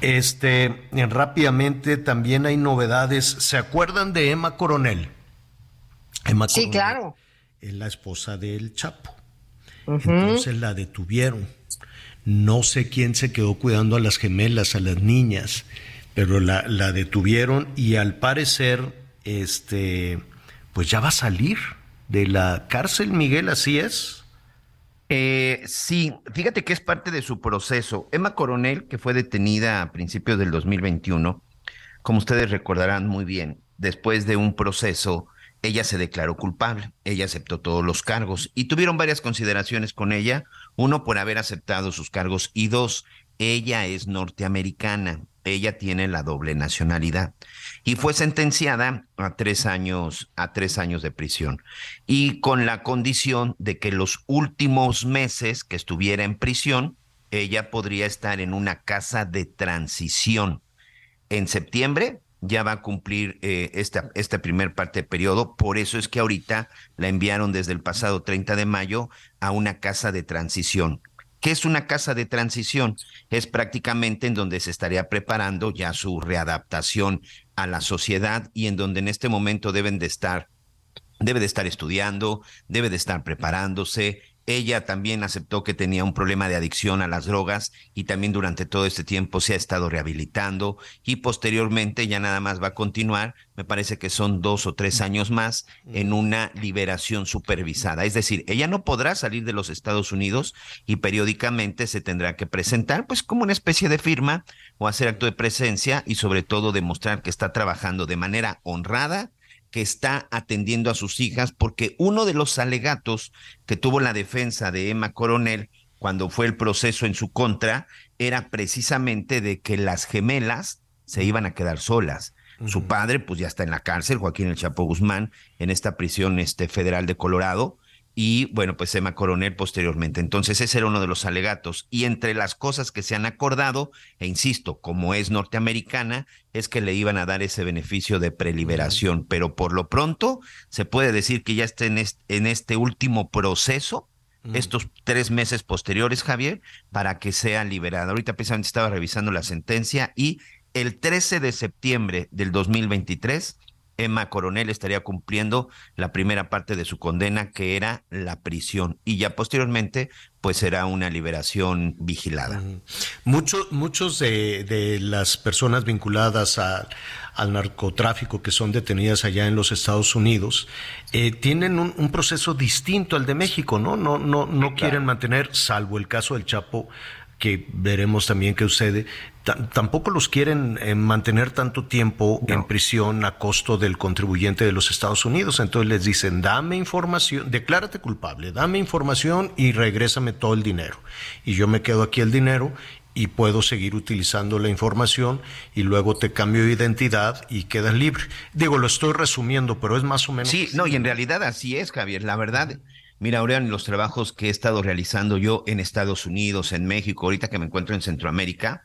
Speaker 2: Este, rápidamente también hay novedades. ¿Se acuerdan de Emma Coronel?
Speaker 7: Emma sí, claro.
Speaker 2: Es la esposa del Chapo. Entonces la detuvieron. No sé quién se quedó cuidando a las gemelas, a las niñas, pero la, la detuvieron y al parecer, este, pues ya va a salir de la cárcel, Miguel, así es.
Speaker 5: Eh, sí, fíjate que es parte de su proceso. Emma Coronel, que fue detenida a principios del 2021, como ustedes recordarán muy bien, después de un proceso, ella se declaró culpable, ella aceptó todos los cargos y tuvieron varias consideraciones con ella, uno por haber aceptado sus cargos y dos, ella es norteamericana, ella tiene la doble nacionalidad y fue sentenciada a tres años, a tres años de prisión y con la condición de que los últimos meses que estuviera en prisión, ella podría estar en una casa de transición. En septiembre ya va a cumplir eh, esta, esta primer parte de periodo, por eso es que ahorita la enviaron desde el pasado 30 de mayo a una casa de transición ¿Qué es una casa de transición? Es prácticamente en donde se estaría preparando ya su readaptación a la sociedad y en donde en este momento deben de estar, debe de estar estudiando, debe de estar preparándose, ella también aceptó que tenía un problema de adicción a las drogas y también durante todo este tiempo se ha estado rehabilitando y posteriormente ya nada más va a continuar, me parece que son dos o tres años más en una liberación supervisada. Es decir, ella no podrá salir de los Estados Unidos y periódicamente se tendrá que presentar pues como una especie de firma o hacer acto de presencia y sobre todo demostrar que está trabajando de manera honrada que está atendiendo a sus hijas, porque uno de los alegatos que tuvo la defensa de Emma Coronel cuando fue el proceso en su contra era precisamente de que las gemelas se iban a quedar solas. Su padre, pues ya está en la cárcel, Joaquín El Chapo Guzmán, en esta prisión este, federal de Colorado, y bueno, pues Emma Coronel posteriormente. Entonces ese era uno de los alegatos. Y entre las cosas que se han acordado, e insisto, como es norteamericana, es que le iban a dar ese beneficio de preliberación. Pero por lo pronto se puede decir que ya está en este, en este último proceso, estos tres meses posteriores, Javier, para que sea liberada. Ahorita precisamente estaba revisando la sentencia y el 13 de septiembre del 2023 Emma Coronel estaría cumpliendo la primera parte de su condena, que era la prisión, y ya posteriormente, pues será una liberación vigilada.
Speaker 2: Muchos, muchos de, las personas vinculadas al narcotráfico que son detenidas allá en los Estados Unidos eh, tienen un, proceso distinto al de México, ¿no? No, no, no quieren mantener, salvo el caso del Chapo, que veremos también qué sucede, tampoco los quieren eh, mantener tanto tiempo en prisión a costo del contribuyente de los Estados Unidos. Entonces les dicen, dame información, declárate culpable, dame información y regrésame todo el dinero. Y yo me quedo aquí el dinero y puedo seguir utilizando la información y luego te cambio de identidad y quedas libre. Digo, lo estoy resumiendo, pero es más o menos.
Speaker 5: Sí, no, y en realidad así es, Javier. La verdad, Mira, Aurean, los trabajos que he estado realizando yo en Estados Unidos, en México, ahorita que me encuentro en Centroamérica,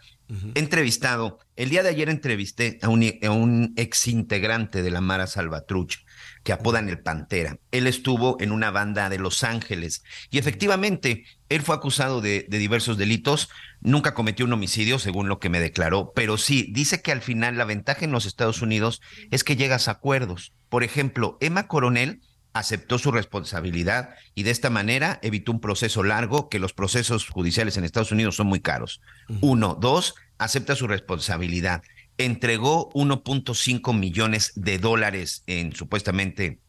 Speaker 5: He entrevistado, el día de ayer entrevisté a un, a un ex integrante de la Mara Salvatruch, que apodan el Pantera. Él estuvo en una banda de Los Ángeles y efectivamente él fue acusado de, de, diversos delitos, nunca cometió un homicidio, según lo que me declaró, pero sí, dice que al final la ventaja en los Estados Unidos es que llegas a acuerdos. Por ejemplo, Emma Coronel aceptó su responsabilidad y de esta manera evitó un proceso largo, que los procesos judiciales en Estados Unidos son muy caros. Uno, dos, acepta su responsabilidad. Entregó 1.5 millones de dólares en supuestamente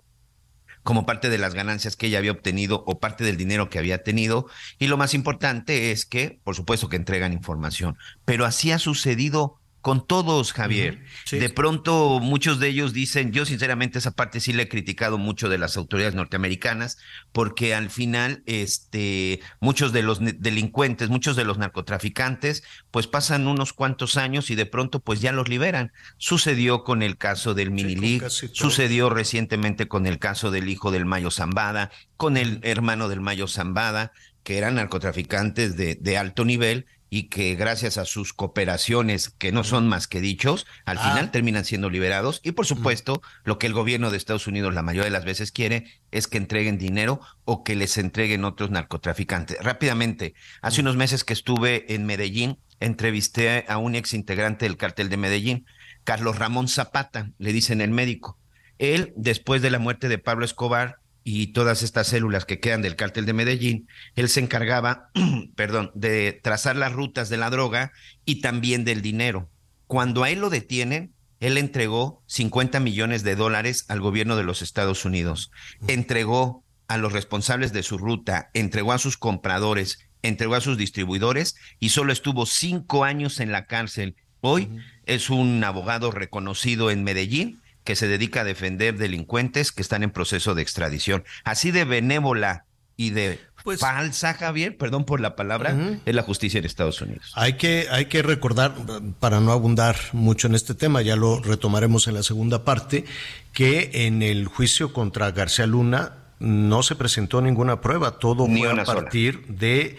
Speaker 5: como parte de las ganancias que ella había obtenido o parte del dinero que había tenido. Y lo más importante es que, por supuesto, que entregan información. Pero así ha sucedido con todos, Javier. sí. De pronto muchos de ellos dicen, yo sinceramente esa parte sí le he criticado mucho de las autoridades norteamericanas, porque al final, este, muchos de los delincuentes, muchos de los narcotraficantes, pues pasan unos cuantos años y de pronto pues ya los liberan. Sucedió con el caso del Minilic, sucedió recientemente con el caso del hijo del Mayo Zambada, con el hermano del Mayo Zambada, que eran narcotraficantes de, de alto nivel y que gracias a sus cooperaciones, que no son más que dichos, al ah. final terminan siendo liberados. Y por supuesto, lo que el gobierno de Estados Unidos la mayoría de las veces quiere es que entreguen dinero o que les entreguen otros narcotraficantes. Rápidamente, hace unos meses que estuve en Medellín, entrevisté a un ex integrante del cartel de Medellín, Carlos Ramón Zapata, le dicen el médico. Él, después de la muerte de Pablo Escobar, y todas estas células que quedan del cártel de Medellín, él se encargaba, perdón, de trazar las rutas de la droga y también del dinero. Cuando a él lo detienen, él entregó 50 millones de dólares al gobierno de los Estados Unidos, entregó a los responsables de su ruta, entregó a sus compradores, entregó a sus distribuidores y solo estuvo cinco años en la cárcel. Hoy es un abogado reconocido en Medellín que se dedica a defender delincuentes que están en proceso de extradición. Así de benévola y de pues, falsa, Javier, perdón por la palabra, uh -huh. es la justicia en Estados Unidos.
Speaker 2: Hay que, hay que recordar, para no abundar mucho en este tema, ya lo retomaremos en la segunda parte, que en el juicio contra García Luna no se presentó ninguna prueba, todo Ni fue a partir sola. de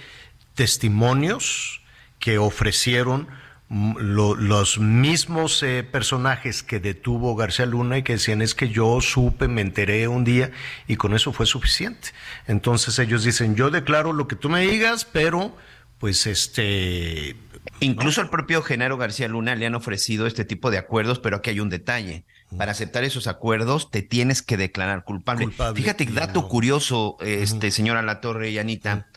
Speaker 2: testimonios que ofrecieron lo, los mismos eh, personajes que detuvo García Luna y que decían es que yo supe, me enteré un día y con eso fue suficiente. Entonces ellos dicen, yo declaro lo que tú me digas, pero pues este...
Speaker 5: Incluso al propio Genaro García Luna le han ofrecido este tipo de acuerdos, pero aquí hay un detalle. Para aceptar esos acuerdos te tienes que declarar culpable. culpable Fíjate, dato no. curioso, este, señora La Torre y Anita.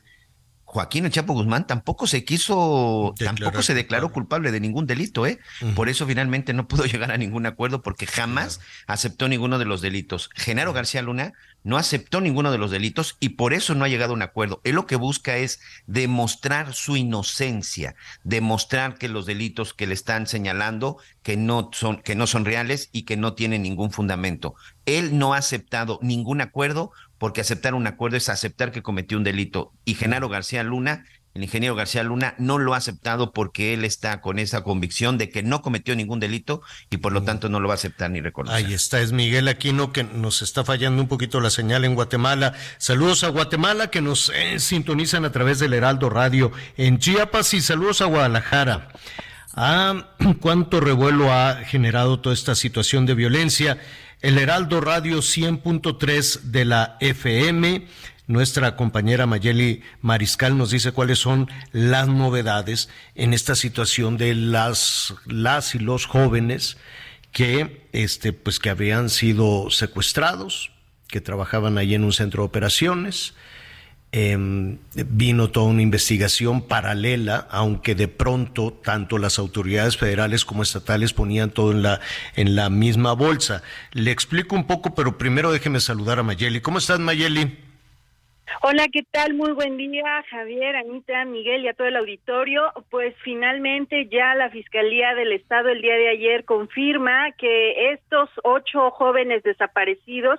Speaker 5: Joaquín El Chapo Guzmán tampoco se quiso, Declarar tampoco se declaró culpable. culpable de ningún delito, ¿eh? Uh -huh. Por eso finalmente no pudo llegar a ningún acuerdo porque jamás aceptó ninguno de los delitos. Genaro García Luna no aceptó ninguno de los delitos y por eso no ha llegado a un acuerdo. Él lo que busca es demostrar su inocencia, demostrar que los delitos que le están señalando que no son que no son reales y que no tienen ningún fundamento. Él no ha aceptado ningún acuerdo porque aceptar un acuerdo es aceptar que cometió un delito. Y Genaro García Luna, el ingeniero García Luna, no lo ha aceptado porque él está con esa convicción de que no cometió ningún delito y por lo tanto no lo va a aceptar ni reconocer.
Speaker 2: Ahí está, es Miguel Aquino que nos está fallando un poquito la señal en Guatemala. Saludos a Guatemala que nos eh, sintonizan a través del Heraldo Radio en Chiapas y saludos a Guadalajara. Ah, cuánto revuelo ha generado toda esta situación de violencia el Heraldo Radio 100.3 de la FM. Nuestra compañera Mayeli Mariscal nos dice cuáles son las novedades en esta situación de las, las y los jóvenes que, este, pues que habían sido secuestrados, que trabajaban ahí en un centro de operaciones, eh, vino toda una investigación paralela, aunque de pronto tanto las autoridades federales como estatales ponían todo en la, en la misma bolsa. Le explico un poco, pero primero déjeme saludar a Mayeli. ¿Cómo estás, Mayeli?
Speaker 7: Hola, ¿qué tal? Muy buen día, Javier, Anita, Miguel y a todo el auditorio. Pues finalmente ya la Fiscalía del Estado el día de ayer confirma que estos ocho jóvenes desaparecidos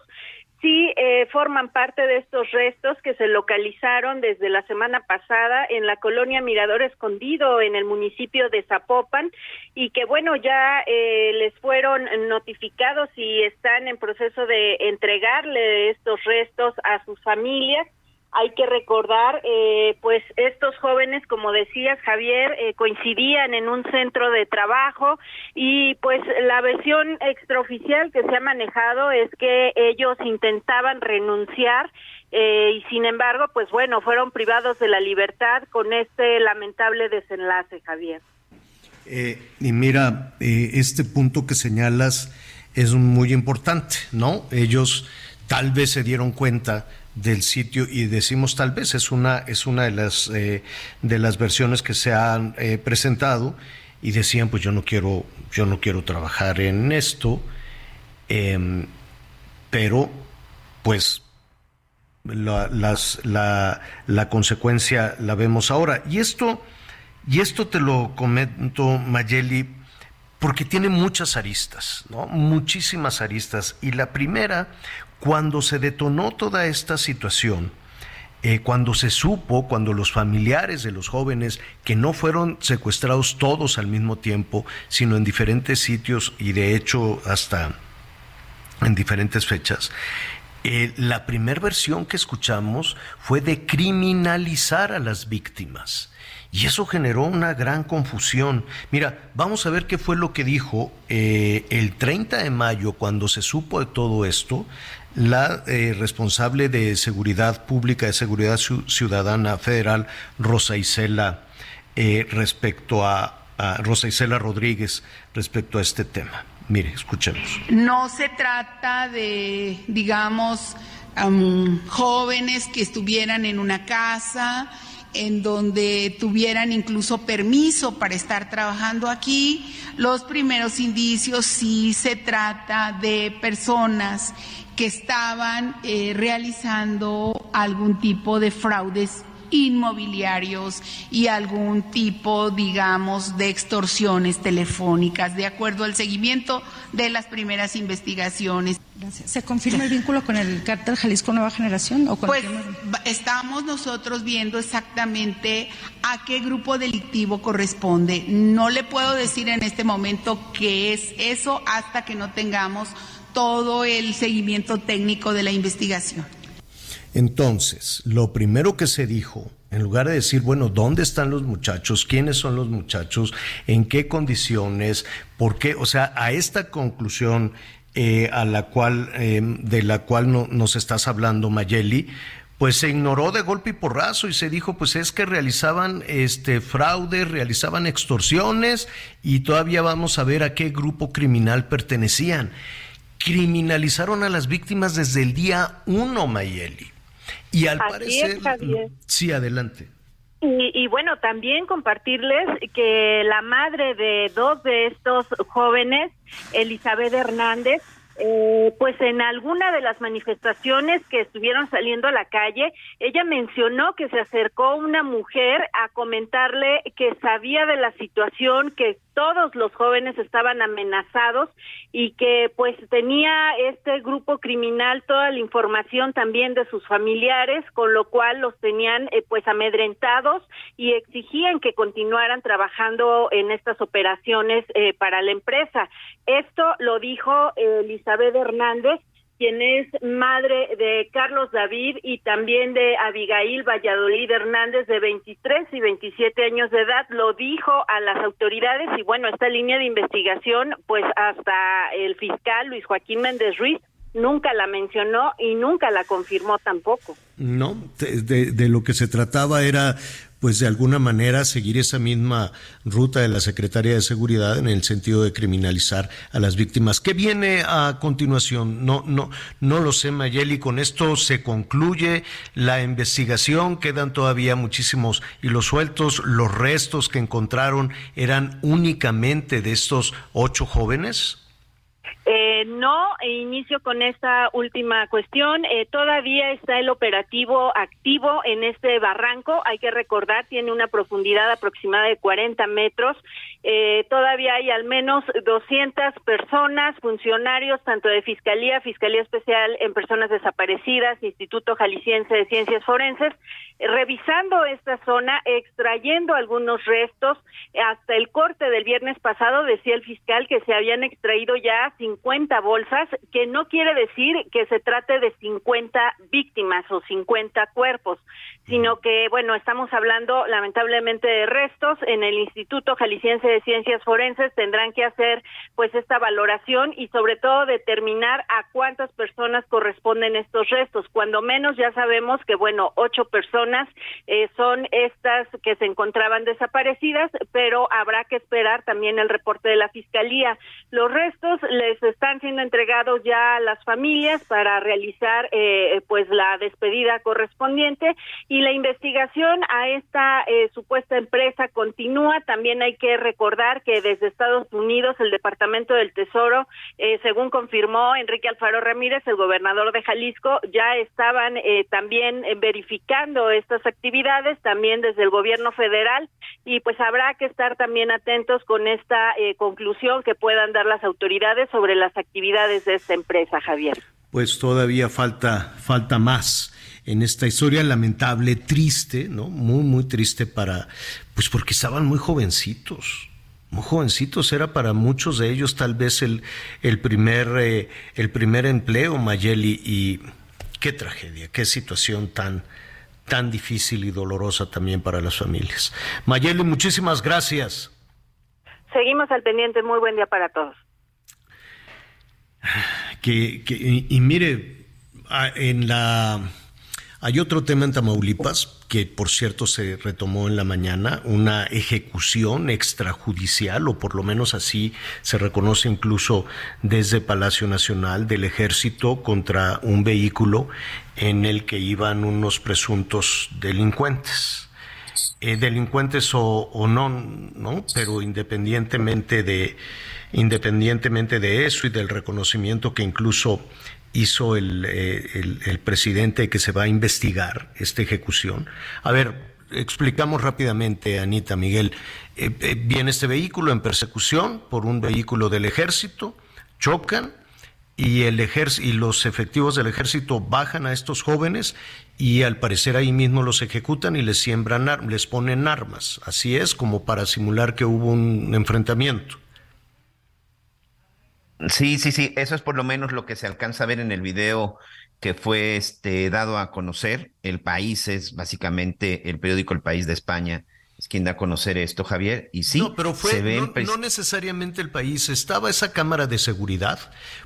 Speaker 7: sí eh, forman parte de estos restos que se localizaron desde la semana pasada en la colonia Mirador Escondido en el municipio de Zapopan y que bueno ya eh, les fueron notificados y están en proceso de entregarle estos restos a sus familias Hay que recordar, eh, pues estos jóvenes, como decías Javier, eh, coincidían en un centro de trabajo y pues la versión extraoficial que se ha manejado es que ellos intentaban renunciar eh, y sin embargo, pues bueno, fueron privados de la libertad con este lamentable desenlace, Javier.
Speaker 2: Eh, y mira, eh, este punto que señalas es muy importante, ¿no? Ellos tal vez se dieron cuenta del sitio y decimos tal vez es una es una de las de las versiones que se han presentado y decían pues yo no quiero yo no quiero trabajar en esto em, pero pues la, las, la, la, consecuencia la vemos ahora. Y esto, y esto te lo comento, Mayeli, porque tiene muchas aristas, ¿no? Muchísimas aristas. Y la primera, cuando se detonó toda esta situación, eh, cuando se supo, cuando los familiares de los jóvenes, que no fueron secuestrados todos al mismo tiempo, sino en diferentes sitios y de hecho hasta en diferentes fechas, eh, la primera versión que escuchamos fue de criminalizar a las víctimas. Y eso generó una gran confusión. Mira, vamos a ver qué fue lo que dijo eh, el 30 de mayo, cuando se supo de todo esto, la eh, responsable de Seguridad Pública, de Seguridad Ciudadana Federal, Rosa Isela, respecto a, a Rosa Isela Rodríguez, respecto a este tema. Mire, escuchemos.
Speaker 10: No se trata de, digamos, jóvenes que estuvieran en una casa, en donde tuvieran incluso permiso para estar trabajando aquí. Los primeros indicios sí se trata de personas que estaban eh, realizando algún tipo de fraudes inmobiliarios y algún tipo, digamos, de extorsiones telefónicas, de acuerdo al seguimiento de las primeras investigaciones.
Speaker 11: ¿Se confirma el vínculo con el cártel Jalisco Nueva Generación? O con
Speaker 10: pues estamos nosotros viendo exactamente a qué grupo delictivo corresponde. No le puedo decir en este momento qué es eso hasta que no tengamos todo el seguimiento técnico de la investigación.
Speaker 2: Entonces, lo primero que se dijo, en lugar de decir, bueno, ¿dónde están los muchachos? ¿Quiénes son los muchachos? ¿En qué condiciones? ¿Por qué? O sea, a esta conclusión eh, a la cual, eh, de la cual no, nos estás hablando, Mayeli, pues se ignoró de golpe y porrazo y se dijo, pues es que realizaban este fraude, realizaban extorsiones y todavía vamos a ver a qué grupo criminal pertenecían. Criminalizaron a las víctimas desde el día uno, Mayeli. Y al parecer... sí, adelante.
Speaker 7: Y, y, bueno, también compartirles que la madre de dos de estos jóvenes, Elizabeth Hernández, eh, pues en alguna de las manifestaciones que estuvieron saliendo a la calle, ella mencionó que se acercó una mujer a comentarle que sabía de la situación, que todos los jóvenes estaban amenazados y que pues tenía este grupo criminal toda la información también de sus familiares, con lo cual los tenían eh, pues amedrentados y exigían que continuaran trabajando en estas operaciones eh, para la empresa. Esto lo dijo Elizabeth Hernández quien es madre de Carlos David y también de Abigail Valladolid Hernández, de 23 y 27 años de edad, lo dijo a las autoridades y bueno, esta línea de investigación, pues hasta el fiscal Luis Joaquín Méndez Ruiz nunca la mencionó y nunca la confirmó tampoco.
Speaker 2: No, de, de, lo que se trataba era pues de alguna manera seguir esa misma ruta de la Secretaría de Seguridad en el sentido de criminalizar a las víctimas. ¿Qué viene a continuación? No, no, no lo sé, Mayeli. Con esto se concluye la investigación. Quedan todavía muchísimos y los sueltos. Los restos que encontraron eran únicamente de estos ocho jóvenes.
Speaker 7: Eh, no, e inicio con esta última cuestión. Eh, todavía está el operativo activo en este barranco. Hay que recordar, tiene una profundidad aproximada de 40 metros. Eh, todavía hay al menos 200 personas, funcionarios, tanto de Fiscalía, Fiscalía Especial en Personas Desaparecidas, Instituto Jalisciense de Ciencias Forenses, revisando esta zona, extrayendo algunos restos. Hasta el corte del viernes pasado decía el fiscal que se habían extraído ya 50 50 bolsas, que no quiere decir que se trate de 50 víctimas o 50 cuerpos, sino que, bueno, estamos hablando lamentablemente de restos. En el Instituto Jalisciense de Ciencias Forenses tendrán que hacer pues esta valoración y sobre todo determinar a cuántas personas corresponden estos restos. Cuando menos ya sabemos que, bueno, ocho personas eh, son estas que se encontraban desaparecidas, pero habrá que esperar también el reporte de la Fiscalía. Los restos les están siendo entregados ya a las familias para realizar eh, pues la despedida correspondiente la investigación a esta eh, supuesta empresa continúa. También hay que recordar que desde Estados Unidos el Departamento del Tesoro, eh, según confirmó Enrique Alfaro Ramírez, el gobernador de Jalisco, ya estaban eh, también verificando estas actividades, también desde el gobierno federal, y pues habrá que estar también atentos con esta conclusión que puedan dar las autoridades sobre las actividades de esta empresa, Javier.
Speaker 2: Pues todavía falta falta más en esta historia lamentable, triste, ¿no? Muy, muy triste para, pues porque estaban muy jovencitos. Muy jovencitos, era para muchos de ellos tal vez el, el, primer, eh, el primer empleo, Mayeli, y qué tragedia, qué situación tan, tan difícil y dolorosa también para las familias. Mayeli, muchísimas gracias.
Speaker 7: Seguimos al pendiente, muy buen día para todos.
Speaker 2: Que, que y mire, en la hay otro tema en Tamaulipas que, por cierto, se retomó en la mañana, una ejecución extrajudicial, o por lo menos así se reconoce incluso desde Palacio Nacional del Ejército contra un vehículo en el que iban unos presuntos delincuentes. Eh, delincuentes o, no, ¿no? Pero independientemente de, independientemente de eso y del reconocimiento que incluso hizo eh, el, el, presidente que se va a investigar esta ejecución. A ver, explicamos rápidamente, Anita Miguel. Eh, eh, viene este vehículo en persecución por un vehículo del ejército, chocan y, el y los efectivos del ejército bajan a estos jóvenes y al parecer ahí mismo los ejecutan y les siembran, les ponen armas. Así es, como para simular que hubo un enfrentamiento.
Speaker 5: Sí, sí, sí, eso es por lo menos lo que se alcanza a ver en el video que fue este, dado a conocer. El País es básicamente el periódico El País de España es quien da a conocer esto, Javier. Y sí,
Speaker 2: no, pero fue no, necesariamente el país, estaba esa cámara de seguridad,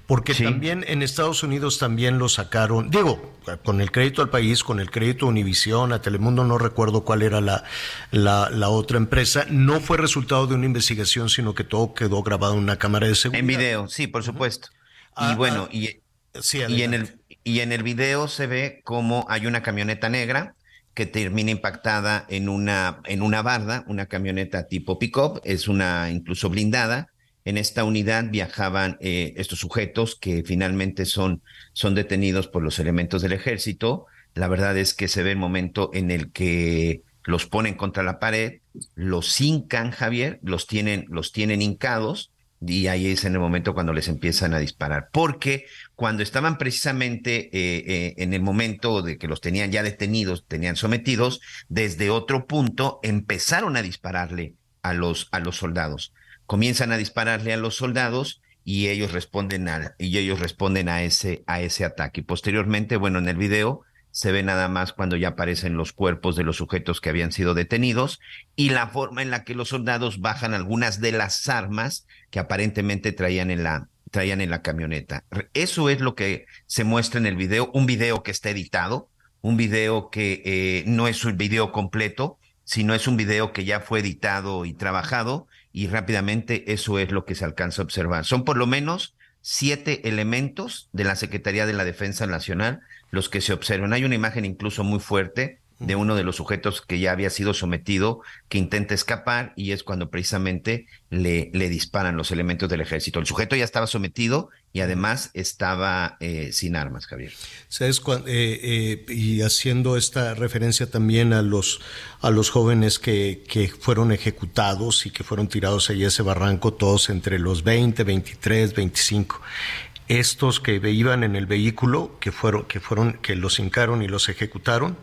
Speaker 2: porque también en Estados Unidos también lo sacaron, digo, con el crédito al país, con el crédito a Univisión, a Telemundo, no recuerdo cuál era la, la, otra empresa, no fue resultado de una investigación, sino que todo quedó grabado en una cámara de seguridad.
Speaker 5: En video, sí, por supuesto. y ah, bueno, ah, y, y, en el, y en el video se ve como hay una camioneta negra que termina impactada en una, en una barda, una camioneta tipo pick-up, es una incluso blindada. En esta unidad viajaban eh, estos sujetos que finalmente son, son detenidos por los elementos del ejército. La verdad es que se ve el momento en el que los ponen contra la pared, los hincan, Javier, los tienen, los tienen hincados, y ahí es en el momento cuando les empiezan a disparar. Porque cuando estaban precisamente eh, eh, en el momento de que los tenían ya detenidos, tenían sometidos, desde otro punto empezaron a dispararle a los, a los soldados. Comienzan a dispararle a los soldados y ellos responden a, y ellos responden a ese, a ese ataque. Y posteriormente, bueno, en el video se ve nada más cuando ya aparecen los cuerpos de los sujetos que habían sido detenidos y la forma en la que los soldados bajan algunas de las armas que aparentemente traían en la traían en la camioneta. Eso es lo que se muestra en el video, un video que está editado, un video que eh, no es un video completo, sino es un video que ya fue editado y trabajado y rápidamente eso es lo que se alcanza a observar. Son por lo menos siete elementos de la Secretaría de la Defensa Nacional los que se observan. Hay una imagen incluso muy fuerte de uno de los sujetos que ya había sido sometido, que intenta escapar y es cuando precisamente le, le disparan los elementos del ejército. El sujeto ya estaba sometido y además estaba eh, sin armas, Javier.
Speaker 2: ¿Sabes? Eh, eh, y haciendo esta referencia también a los, a los jóvenes que, que fueron ejecutados y que fueron tirados allí a ese barranco, todos entre los 20, 23, 25 estos que iban en el vehículo, que fueron, que fueron, que los hincaron y los ejecutaron.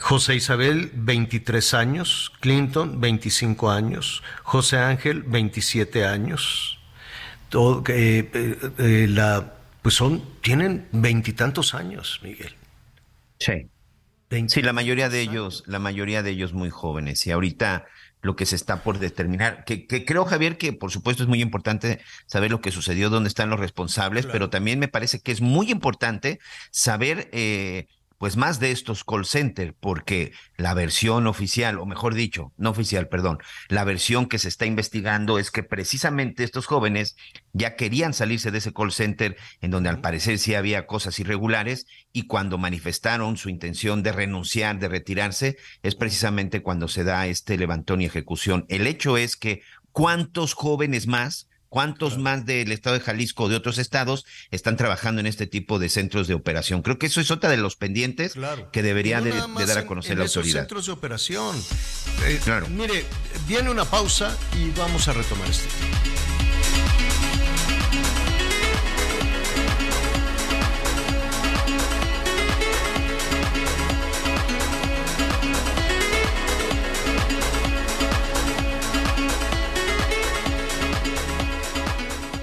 Speaker 2: José Isabel, 23 años, Clinton, 25 años, José Ángel, 27 años. todo, eh, eh, eh, la, pues son, tienen veintitantos años, Miguel.
Speaker 5: Sí. Sí, la mayoría de ellos, la mayoría de ellos muy jóvenes. Y ahorita lo que se está por determinar, que, que creo, Javier, que por supuesto es muy importante saber lo que sucedió, dónde están los responsables, pero también me parece que es muy importante saber eh, pues más de estos call centers, porque la versión oficial, o mejor dicho, no oficial, perdón, la versión que se está investigando es que precisamente estos jóvenes ya querían salirse de ese call center en donde al parecer sí había cosas irregulares y cuando manifestaron su intención de renunciar, de retirarse, es precisamente cuando se da este levantón y ejecución. El hecho es que cuántos jóvenes más ¿Cuántos más del estado de Jalisco o de otros estados están trabajando en este tipo de centros de operación? Creo que eso es otra de los pendientes que debería
Speaker 2: No
Speaker 5: de, dar a conocer
Speaker 2: en
Speaker 5: la
Speaker 2: esos
Speaker 5: autoridad.
Speaker 2: centros de operación. Eh, Mire, viene una pausa y vamos a retomar este tema.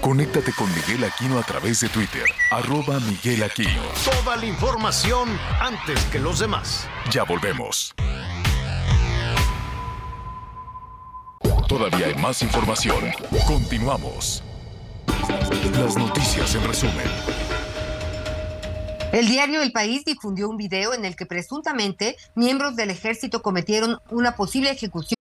Speaker 3: Conéctate con Miguel Aquino a través de Twitter, arroba Miguel Aquino.
Speaker 2: Toda la información antes que los demás.
Speaker 3: Ya volvemos. Todavía hay más información. Continuamos. Las noticias en resumen.
Speaker 12: El diario El País difundió un video en el que presuntamente miembros del ejército cometieron una posible ejecución.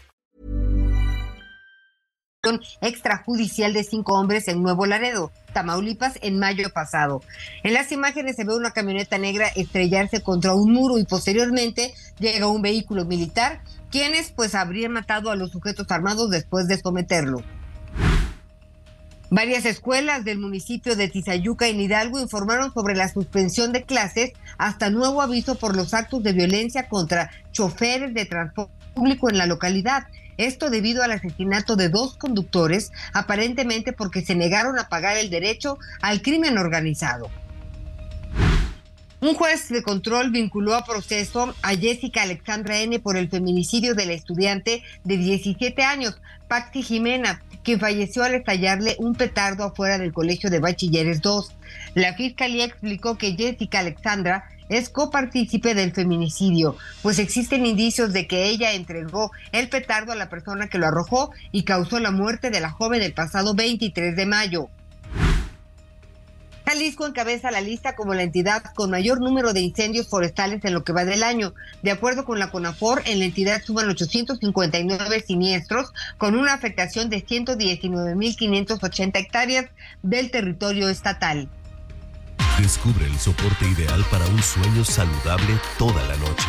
Speaker 12: Extrajudicial de cinco hombres en Nuevo Laredo, Tamaulipas, en mayo pasado. En las imágenes se ve una camioneta negra estrellarse contra un muro y posteriormente llega un vehículo militar, quienes pues habrían matado a los sujetos armados después de someterlo. Varias escuelas del municipio de Tizayuca en Hidalgo informaron sobre la suspensión de clases hasta nuevo aviso por los actos de violencia contra choferes de transporte público en la localidad. Esto debido al asesinato de dos conductores, aparentemente porque se negaron a pagar el derecho al crimen organizado. Un juez de control vinculó a proceso a Jessica Alexandra N. por el feminicidio de la estudiante de 17 años, Patsy Jimena, quien falleció al estallarle un petardo afuera del Colegio de Bachilleres 2. La fiscalía explicó que Jessica Alexandra es copartícipe del feminicidio, pues existen indicios de que ella entregó el petardo a la persona que lo arrojó y causó la muerte de la joven el pasado 23 de mayo. Jalisco encabeza la lista como la entidad con mayor número de incendios forestales en lo que va del año. De acuerdo con la CONAFOR, en la entidad suman 859 siniestros con una afectación de 119.580 hectáreas del territorio estatal.
Speaker 8: Descubre el soporte ideal para un sueño saludable toda la noche.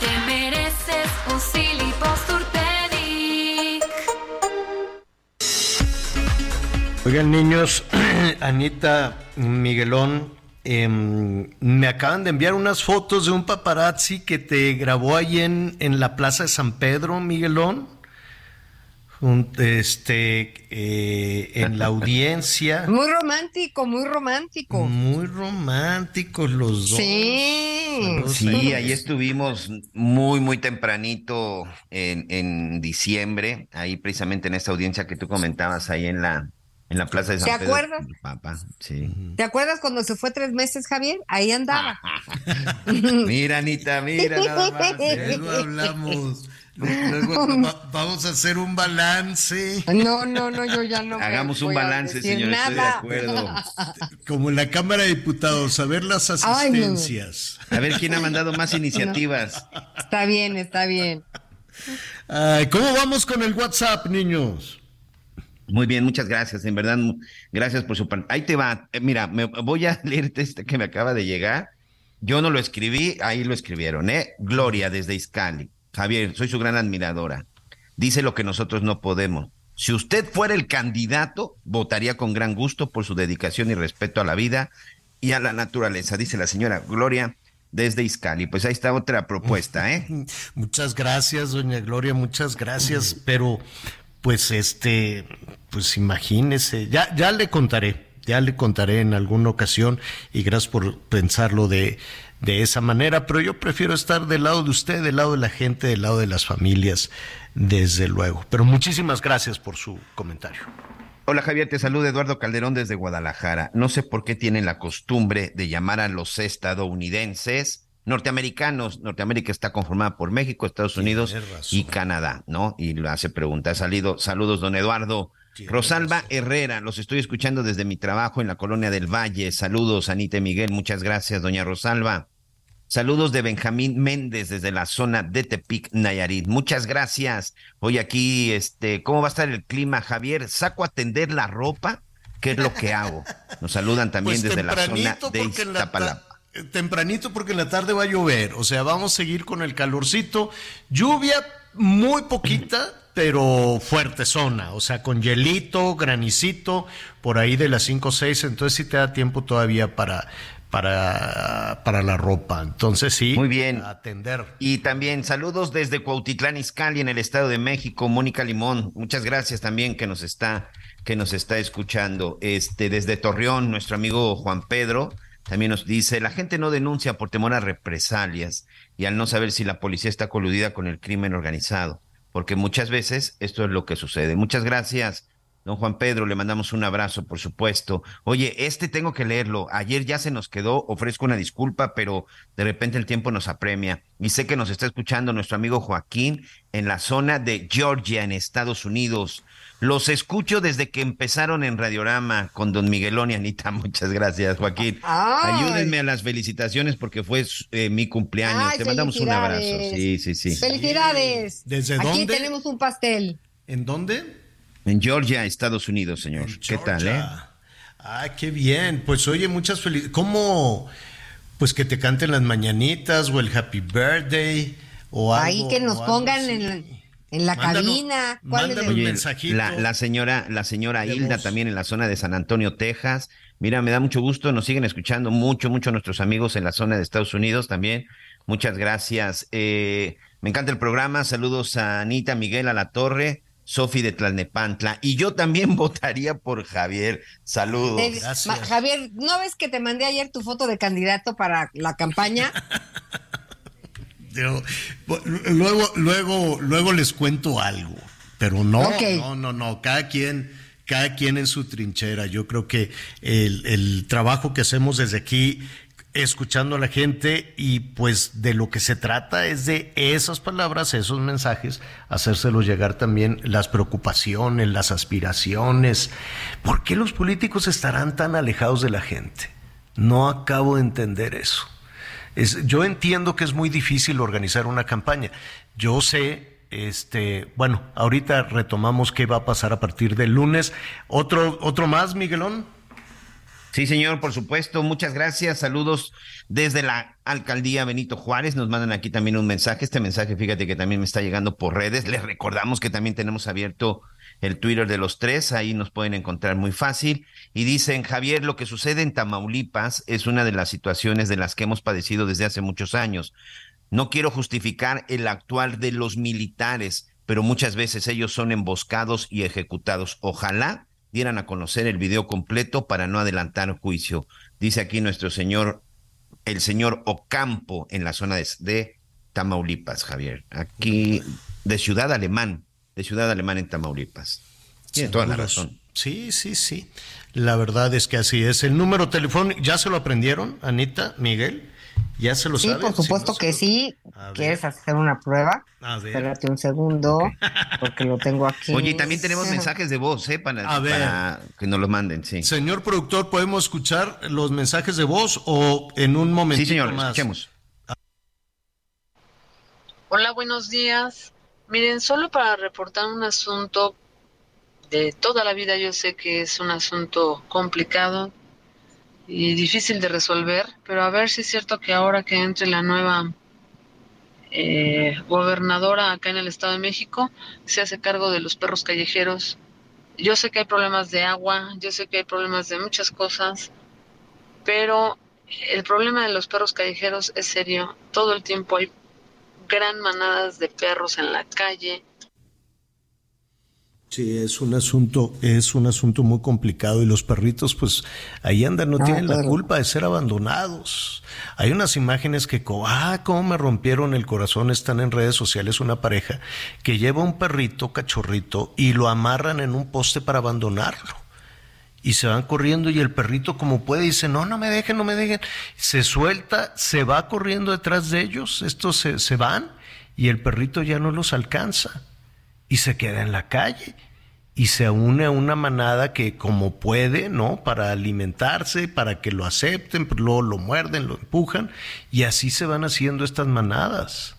Speaker 9: Te mereces un Silly.
Speaker 2: Oigan, niños, Anita, Miguelón, em, me acaban de enviar unas fotos de un paparazzi que te grabó ahí en, en la Plaza de San Pedro, Miguelón. Un- este, eh, en la audiencia.
Speaker 12: Muy romántico, muy romántico.
Speaker 2: Muy románticos los dos.
Speaker 12: Sí.
Speaker 5: Sí, ahí estuvimos muy, muy tempranito en, en diciembre, ahí precisamente en esta audiencia que tú comentabas ahí en la, en la Plaza de San
Speaker 12: ¿Te
Speaker 5: Pedro.
Speaker 12: acuerdas?
Speaker 5: Papá, sí.
Speaker 12: ¿Te acuerdas cuando se fue tres meses, Javier? Ahí andaba.
Speaker 5: Mira, Anita, mira nada más.
Speaker 2: Luego hablamos. Luego va- vamos a hacer un balance.
Speaker 12: No, no, no, yo ya no. voy a-
Speaker 5: Hagamos un
Speaker 12: a
Speaker 5: balance,
Speaker 12: decir
Speaker 5: señor, estoy de acuerdo.
Speaker 2: Como en la Cámara de Diputados, a ver las
Speaker 12: Ay, no.
Speaker 2: asistencias.
Speaker 5: A ver quién ha mandado más iniciativas.
Speaker 12: Está bien, está bien.
Speaker 2: Ay, ¿Cómo vamos con el WhatsApp, niños?
Speaker 5: Muy bien, muchas gracias, en verdad, gracias por su. Ahí te va, Eh, mira, me voy a leerte este que me acaba de llegar. Yo no lo escribí, ahí lo escribieron, ¿eh? Gloria desde Iscali. Javier, soy su gran admiradora. Dice lo que nosotros no podemos. Si usted fuera el candidato, votaría con gran gusto por su dedicación y respeto a la vida y a la naturaleza, dice la señora Gloria desde Iscali. Pues ahí está otra propuesta, ¿eh?
Speaker 2: Muchas gracias, doña Gloria, muchas gracias, pero pues este, pues imagínese, ya, ya le contaré, ya le contaré en alguna ocasión y gracias por pensarlo de, de esa manera, pero yo prefiero estar del lado de usted, del lado de la gente, del lado de las familias, desde luego. Pero muchísimas gracias por su comentario.
Speaker 5: Hola Javier, te saluda Eduardo Calderón desde Guadalajara. No sé por qué tienen la costumbre de llamar a los estadounidenses norteamericanos. Norteamérica está conformada por México, Estados Unidos y Canadá, ¿no? Y lo hace pregunta. Ha salido, saludos, don Eduardo. Rosalba Herrera, los estoy escuchando desde mi trabajo en la colonia del Valle. Saludos, Anita y Miguel. Muchas gracias, doña Rosalba. Saludos de Benjamín Méndez desde la zona de Tepic, Nayarit. Muchas gracias. Hoy aquí, este, ¿cómo va a estar el clima, Javier? ¿Saco a tender la ropa? ¿Qué es lo que hago? Nos saludan también
Speaker 2: Pues
Speaker 5: desde la zona de
Speaker 2: porque en la
Speaker 5: Iztapalapa.
Speaker 2: ta- Tempranito porque en la tarde va a llover, o sea, vamos a seguir con el calorcito. Lluvia muy poquita, pero fuerte zona, o sea, con hielito, granicito, por ahí de las 5 o 6, entonces sí te da tiempo todavía para, para, para la ropa. Entonces sí,
Speaker 5: Muy bien.
Speaker 2: atender.
Speaker 5: Y también saludos desde Cuautitlán Izcalli en el Estado de México, Mónica Limón. Muchas gracias también que nos está que nos está escuchando. Este desde Torreón, nuestro amigo Juan Pedro también nos dice, la gente no denuncia por temor a represalias y al no saber si la policía está coludida con el crimen organizado, porque muchas veces esto es lo que sucede. Muchas gracias. Don Juan Pedro, le mandamos un abrazo, por supuesto. Oye, este tengo que leerlo. Ayer ya se nos quedó, ofrezco una disculpa, pero de repente el tiempo nos apremia. Y sé que nos está escuchando nuestro amigo Joaquín en la zona de Georgia, en Estados Unidos. Los escucho desde que empezaron en Radiorama con don Miguelón y Anita. Muchas gracias, Joaquín.
Speaker 12: Ay.
Speaker 5: Ayúdenme a las felicitaciones porque fue eh, mi cumpleaños.
Speaker 12: Ay,
Speaker 5: Te mandamos un abrazo. Sí, sí, sí.
Speaker 12: Felicidades.
Speaker 2: ¿Desde
Speaker 12: Aquí
Speaker 2: dónde?
Speaker 12: tenemos un pastel.
Speaker 2: ¿En dónde?
Speaker 5: En Georgia, Estados Unidos, señor. ¿Qué tal, eh?
Speaker 2: Ah, qué bien. Pues oye, muchas felicidades. ¿Cómo? Pues que te canten las mañanitas o el happy birthday o algo.
Speaker 12: Ahí que nos pongan
Speaker 2: así.
Speaker 12: en, la- en la
Speaker 2: Mándalo-
Speaker 12: cabina. ¿Cuál es el-
Speaker 5: Oye,
Speaker 2: mensajito
Speaker 5: La, la señora, la señora Hilda también en la zona de San Antonio, Texas. Mira, me da mucho gusto, nos siguen escuchando mucho, mucho nuestros amigos en la zona de Estados Unidos también. Muchas gracias. Eh, me encanta el programa. Saludos a Anita, Miguel, a la Torre, Sofi de Tlalnepantla. Y yo también votaría por Javier. Saludos.
Speaker 12: Javier, ¿no ves que te mandé ayer tu foto de candidato para la campaña?
Speaker 2: Yo- luego, luego, luego les cuento algo, pero no, no, no, no. Cada quien, cada quien en su trinchera. Yo creo que el, el trabajo que hacemos desde aquí, escuchando a la gente y pues de lo que se trata es de esas palabras, esos mensajes, hacérselos llegar también las preocupaciones, las aspiraciones. ¿Por qué los políticos estarán tan alejados de la gente? No acabo de entender eso. Es, yo entiendo que es muy difícil organizar una campaña. Yo sé, este, bueno, ahorita retomamos qué va a pasar a partir del lunes. Otro, otro más, Miguelón.
Speaker 5: Sí, señor, por supuesto. Muchas gracias. Saludos desde la alcaldía Benito Juárez. Nos mandan aquí también un mensaje. Este mensaje, fíjate que también me está llegando por redes. Les recordamos que también tenemos abierto el Twitter de los tres. Ahí nos pueden encontrar muy fácil. Y dicen, Javier, lo que sucede en Tamaulipas es una de las situaciones de las que hemos padecido desde hace muchos años. No quiero justificar el actual de los militares, pero muchas veces ellos son emboscados y ejecutados. Ojalá dieran a conocer el video completo para no adelantar juicio. Dice aquí nuestro señor, el señor Ocampo, en la zona de, de Tamaulipas, Javier. Aquí, de Ciudad Alemán, de Ciudad Alemán en Tamaulipas. Tiene toda la razón.
Speaker 2: Sí, sí, sí. La verdad es que así es. El número telefónico, ¿ya se lo aprendieron, Anita, Miguel? ¿Ya se lo
Speaker 12: Sí, por
Speaker 2: Si
Speaker 12: supuesto
Speaker 2: no
Speaker 12: que
Speaker 2: lo-
Speaker 12: sí.
Speaker 2: A ver.
Speaker 12: ¿Quieres hacer una prueba?
Speaker 2: A ver.
Speaker 12: Espérate un segundo, porque lo tengo aquí.
Speaker 5: Oye, y también tenemos mensajes de voz, ¿eh? Para,
Speaker 2: A ver.
Speaker 5: para que nos los manden, sí.
Speaker 2: Señor productor, ¿podemos escuchar los mensajes de voz o en un momentito
Speaker 5: Sí, señor,
Speaker 2: más?
Speaker 5: escuchemos.
Speaker 13: Hola, buenos días. Miren, solo para reportar un asunto de toda la vida, yo sé que es un asunto complicado y difícil de resolver, pero a ver si es cierto que ahora que entre la nueva eh, gobernadora acá en el Estado de México, se hace cargo de los perros callejeros Yo sé que hay problemas de agua, yo sé que hay problemas de muchas cosas, pero el problema de los perros callejeros es serio. Todo el tiempo hay gran manadas de perros en la calle.
Speaker 2: Sí, es un asunto, es un asunto muy complicado y los perritos, pues ahí andan, no
Speaker 12: Ah,
Speaker 2: tienen la culpa de ser abandonados. Hay unas imágenes que, ah, cómo me rompieron el corazón, están en redes sociales una pareja que lleva un perrito, cachorrito, y lo amarran en un poste para abandonarlo. Y se van corriendo y el perrito como puede dice, no, no me dejen, no me dejen. Se suelta, se va corriendo detrás de ellos, estos se, se van y el perrito ya no los alcanza y se queda en la calle y se une a una manada que como puede, ¿no? Para alimentarse, para que lo acepten, pero luego lo muerden, lo empujan y así se van haciendo estas manadas.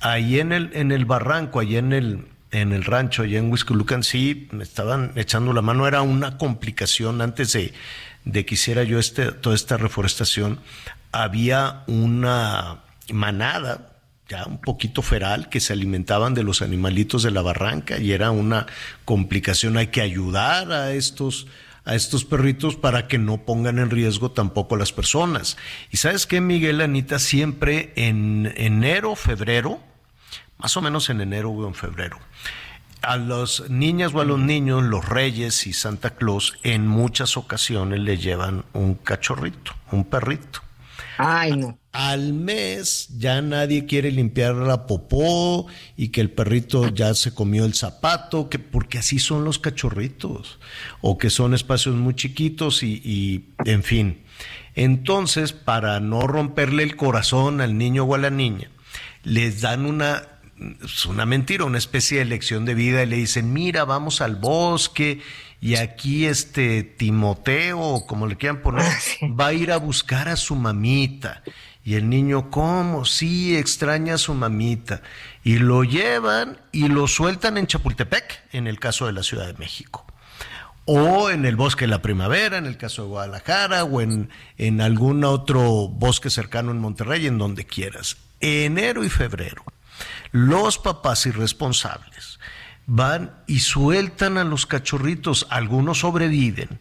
Speaker 2: Ahí en el, en el barranco, allá en el, en el rancho, allá en Huizculucan, sí, me estaban echando la mano, era una complicación antes de, de que hiciera yo este, toda esta reforestación, había una manada, ya un poquito feral, que se alimentaban de los animalitos de la barranca y era una complicación. Hay que ayudar a estos, a estos perritos para que no pongan en riesgo tampoco a las personas. Y sabes qué, Miguel, Anita, siempre en enero, febrero, más o menos en enero o en febrero, a las niñas o a los niños, los reyes y Santa Claus, en muchas ocasiones le llevan un cachorrito, un perrito.
Speaker 12: Ay, no.
Speaker 2: Al mes ya nadie quiere limpiar la popó y que el perrito ya se comió el zapato, que porque así son los cachorritos, o que son espacios muy chiquitos y, y en fin. Entonces, para no romperle el corazón al niño o a la niña, les dan una, es una mentira, una especie de lección de vida y le dicen, mira, vamos al bosque y aquí este Timoteo, o como le quieran poner, va a ir a buscar a su mamita. Y el niño, ¿cómo? Sí, extraña a su mamita. Y lo llevan y lo sueltan en Chapultepec, en el caso de la Ciudad de México. O en el bosque de la primavera, en el caso de Guadalajara, o en, en algún otro bosque cercano en Monterrey, en donde quieras. Enero y febrero, los papás irresponsables van y sueltan a los cachorritos. Algunos sobreviven,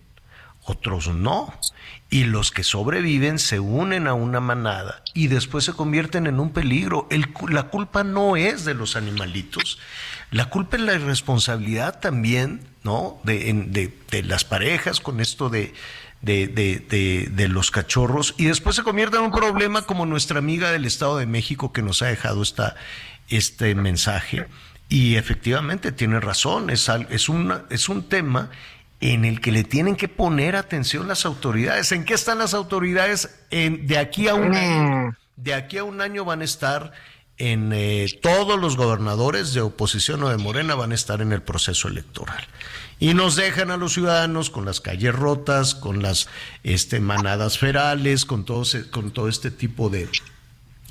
Speaker 2: otros no. Y los que sobreviven se unen a una manada y después se convierten en un peligro. La culpa no es de los animalitos. La culpa es la irresponsabilidad también, ¿no? De, de- de las parejas con esto de, de, de- de- los cachorros. Y después se convierte en un problema como nuestra amiga del Estado de México que nos ha dejado esta, este mensaje. Y efectivamente tiene razón, es, es, una- es un tema en el que le tienen que poner atención las autoridades. ¿En qué están las autoridades? En, de aquí a un año. De aquí a un año van a estar en eh, todos los gobernadores de oposición o de Morena van a estar en el proceso electoral. Y nos dejan a los ciudadanos con las calles rotas, con las este, manadas ferales, con todo, con todo este tipo de,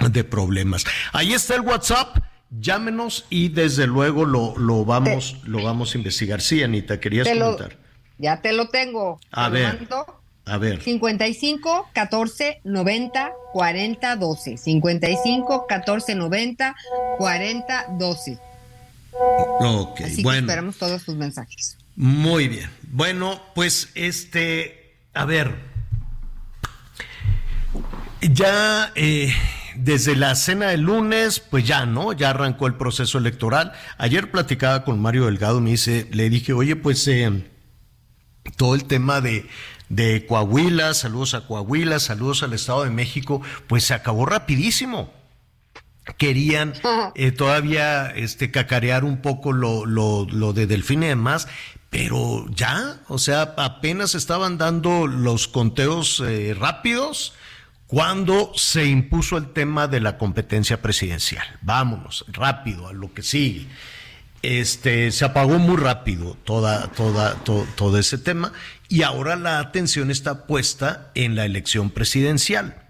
Speaker 2: de problemas. Ahí está el WhatsApp. Llámenos y desde luego lo, lo vamos, lo vamos a investigar. Sí, Anita, querías
Speaker 12: Te lo-
Speaker 2: comentar.
Speaker 12: Ya te lo tengo.
Speaker 2: A ver.
Speaker 12: mando.
Speaker 2: A ver.
Speaker 12: 55 14 90 40 12. 55 14 90 40 12.
Speaker 2: Ok,
Speaker 12: Así que
Speaker 2: bueno.
Speaker 12: esperamos todos sus mensajes.
Speaker 2: Muy bien. Bueno, pues este, a ver, ya eh, desde la cena del lunes, pues ya, ¿no? Ya arrancó el proceso electoral. Ayer platicaba con Mario Delgado, me dice, le dije, oye, pues eh, todo el tema de, de Coahuila, saludos a Coahuila, saludos al Estado de México, pues se acabó rapidísimo querían eh, todavía este cacarear un poco lo, lo, lo de Delfín y demás, pero ya, o sea, apenas estaban dando los conteos eh, rápidos cuando se impuso el tema de la competencia presidencial. Vámonos, rápido, a lo que sigue. Este, se apagó muy rápido toda, toda, to- todo ese tema y ahora la atención está puesta en la elección presidencial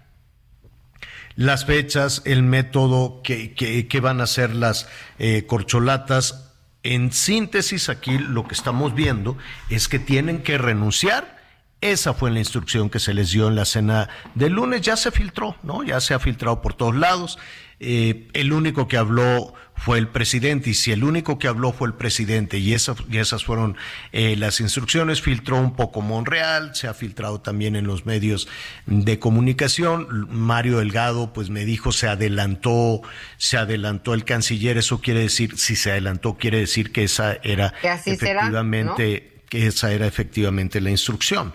Speaker 2: las fechas, el método que- que van a ser las eh, corcholatas. En síntesis, aquí lo que estamos viendo es que tienen que renunciar. Esa fue la instrucción que se les dio en la cena del lunes. Ya se filtró, ¿no? Ya se ha filtrado por todos lados. Eh, el único que habló fue el presidente y si el único que habló fue el presidente y, esas, y esas fueron eh, las instrucciones, filtró un poco Monreal, se ha filtrado también en los medios de comunicación. Mario Delgado pues me dijo se adelantó, se adelantó el canciller, eso quiere decir, si se adelantó quiere decir que esa era efectivamente, que esa era efectivamente la instrucción.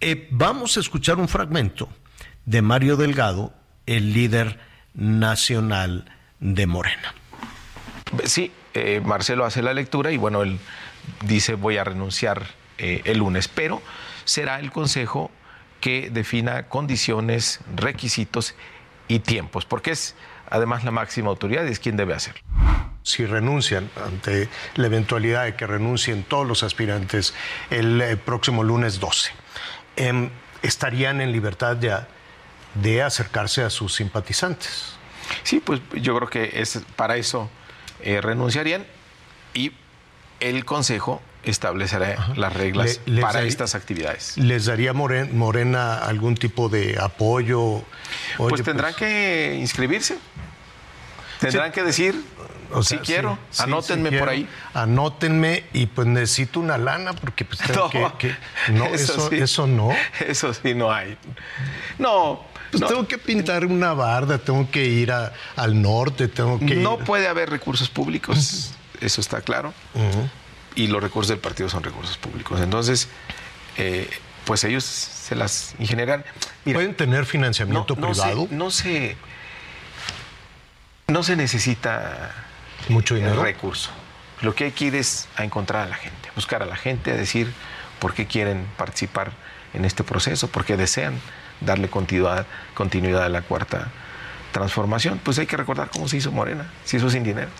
Speaker 2: Eh, vamos a escuchar un fragmento de Mario Delgado, el líder nacional de Morena.
Speaker 14: Sí, eh, Marcelo hace la lectura y bueno, él dice voy a renunciar eh, el lunes, pero será el Consejo que defina condiciones, requisitos y tiempos, porque es además la máxima autoridad y es quien debe hacerlo.
Speaker 2: Si renuncian ante la eventualidad de que renuncien todos los aspirantes el, eh, próximo lunes 12, em, estarían en libertad ya de acercarse a sus simpatizantes.
Speaker 14: Sí, pues yo creo que es para eso eh, renunciarían y el Consejo establecerá las reglas para estas actividades.
Speaker 2: ¿Les daría Morena algún tipo de apoyo?
Speaker 14: pues tendrán pues que inscribirse. Tendrán que decir, o si quiero, anótenme por ahí.
Speaker 2: Anótenme y pues necesito una lana porque pues tengo que, No, eso, eso, no.
Speaker 14: Eso sí no hay. No,
Speaker 2: pues tengo que pintar una barda, tengo que ir al norte, tengo que.
Speaker 14: No puede haber recursos públicos, eso está claro. Y los recursos del partido son recursos públicos. Entonces, eh, pues ellos se las ingenieran.
Speaker 2: ¿Pueden tener financiamiento privado?
Speaker 14: no se. No se necesita
Speaker 2: mucho dinero.
Speaker 14: Recurso. Lo que hay que ir es a encontrar a la gente, buscar a la gente, a decir por qué quieren participar en este proceso, por qué desean darle continuidad, continuidad a la cuarta transformación. Pues hay que recordar cómo se hizo Morena, se hizo sin dinero.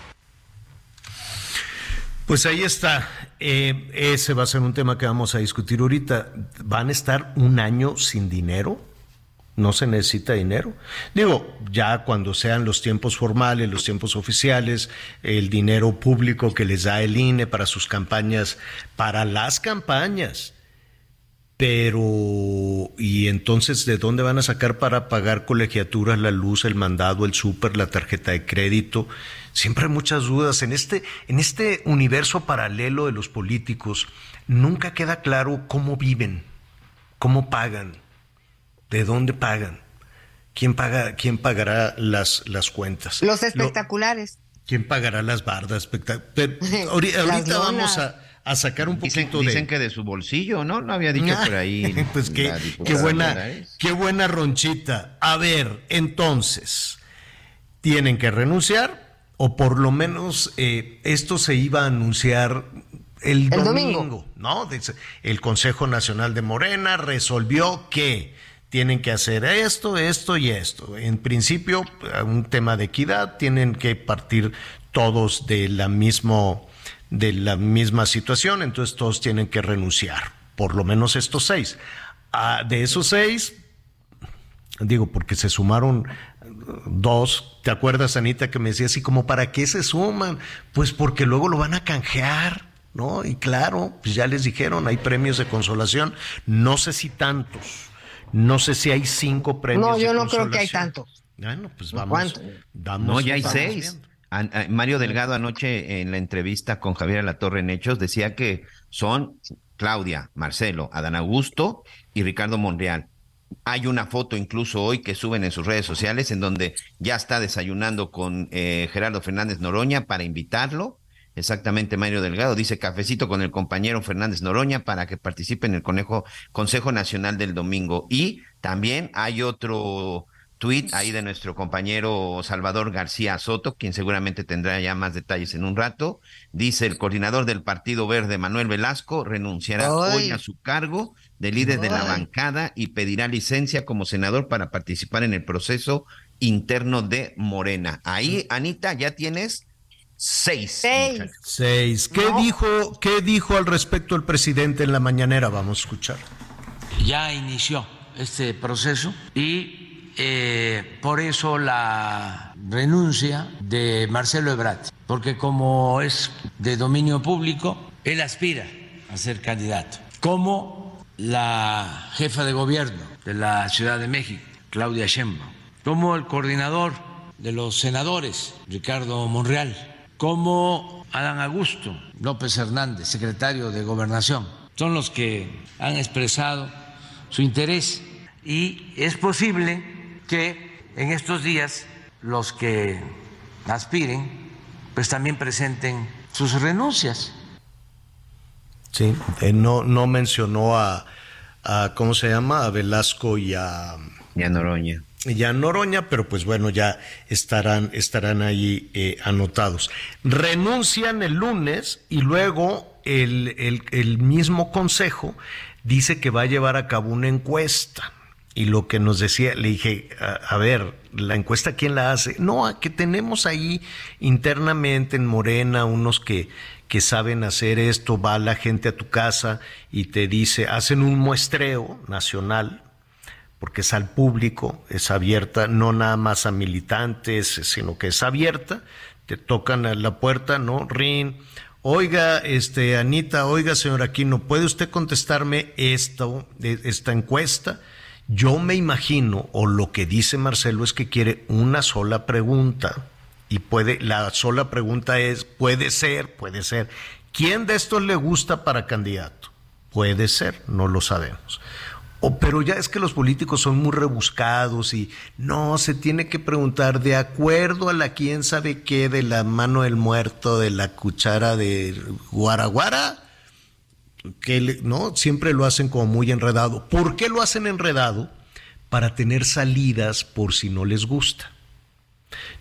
Speaker 2: Pues ahí está. Eh, ese va a ser un tema que vamos a discutir ahorita. ¿Van a estar un año sin dinero? No se necesita dinero. Digo, ya cuando sean los tiempos formales, los tiempos oficiales, el dinero público que les da el INE para sus campañas, para las campañas, pero, ¿y entonces de dónde van a sacar para pagar colegiaturas, la luz, el mandado, el súper, la tarjeta de crédito? Siempre hay muchas dudas. En este, en este universo paralelo de los políticos, nunca queda claro cómo viven, cómo pagan, de dónde pagan, quién, paga, quién pagará las, las cuentas.
Speaker 12: Los espectaculares.
Speaker 2: ¿Quién pagará las bardas? ahorita vamos a a sacar un
Speaker 5: poquito
Speaker 2: dicen,
Speaker 5: de... Dicen que de su bolsillo, ¿no? No había dicho por ahí.
Speaker 2: pues qué, qué buena, qué buena ronchita. A ver, entonces, tienen que renunciar o por lo menos eh, esto se iba a anunciar el, domingo, ¿no? El Consejo Nacional de Morena resolvió que tienen que hacer esto, esto y esto. En principio, un tema de equidad, tienen que partir todos de la mismo de la misma situación, entonces todos tienen que renunciar, por lo menos estos seis. Ah, de esos seis, digo, porque se sumaron dos, ¿te acuerdas, Anita, que me decía así como, ¿para qué se suman? Pues porque luego lo van a canjear, ¿no? Y claro, pues ya les dijeron, hay premios de consolación, no sé si tantos, no sé si hay cinco premios.
Speaker 12: No, yo no creo que hay tantos.
Speaker 2: Bueno, pues vamos.
Speaker 5: no, ya hay seis. Mario Delgado anoche en la entrevista con Javier Alatorre en Hechos decía que son Claudia, Marcelo, Adán Augusto y Ricardo Monreal. Hay una foto incluso hoy que suben en sus redes sociales en donde ya está desayunando con eh, Gerardo Fernández Noroña para invitarlo. Exactamente, Mario Delgado dice cafecito con el compañero Fernández Noroña para que participe en el Conejo, Consejo Nacional del Domingo. Y también hay otro tweet ahí de nuestro compañero Salvador García Soto, quien seguramente tendrá ya más detalles en un rato. Dice el coordinador del Partido Verde, Manuel Velasco, renunciará hoy a su cargo de líder de la bancada y pedirá licencia como senador para participar en el proceso interno de Morena. Ahí, Anita, ya tienes seis.
Speaker 12: Seis.
Speaker 2: seis. ¿Qué, dijo, ¿Qué dijo al respecto el presidente en la mañanera? Vamos a escuchar.
Speaker 15: Ya inició este proceso y eh, por eso la renuncia de Marcelo Ebrard, porque como es de dominio público, él aspira a ser candidato. Como la jefa de gobierno de la Ciudad de México, Claudia Sheinbaum, como el coordinador de los senadores, Ricardo Monreal, como Adán Augusto López Hernández, secretario de Gobernación. Son los que han expresado su interés y es posible que en estos días los que aspiren pues también presenten sus renuncias.
Speaker 2: Sí, eh, no, no mencionó a, a, ¿cómo se llama? A Velasco y a...
Speaker 5: Y a Noroña.
Speaker 2: Y a Noroña, pero pues bueno, ya estarán, estarán ahí eh, anotados. Renuncian el lunes y luego el, el, el mismo consejo dice que va a llevar a cabo una encuesta. Y lo que nos decía, le dije, a, ver, la encuesta, ¿quién la hace? No, que tenemos ahí internamente en Morena unos que, que saben hacer esto, va la gente a tu casa y te dice, hacen un muestreo nacional, porque es al público, es abierta, no nada más a militantes, sino que es abierta, te tocan a la puerta, ¿no? Rin, oiga, este, Anita, oiga, señor Aquino, ¿puede usted contestarme esto, esta encuesta? Yo me imagino, o lo que dice Marcelo es que quiere una sola pregunta. Y puede, la sola pregunta es, puede ser, puede ser. ¿Quién de estos le gusta para candidato? Puede ser, no lo sabemos. O, pero ya es que los políticos son muy rebuscados y no, se tiene que preguntar de acuerdo a la quién sabe qué, de la mano del muerto, de la cuchara de guaraguara que no siempre lo hacen como muy enredado. ¿Por qué lo hacen enredado? Para tener salidas por si no les gusta.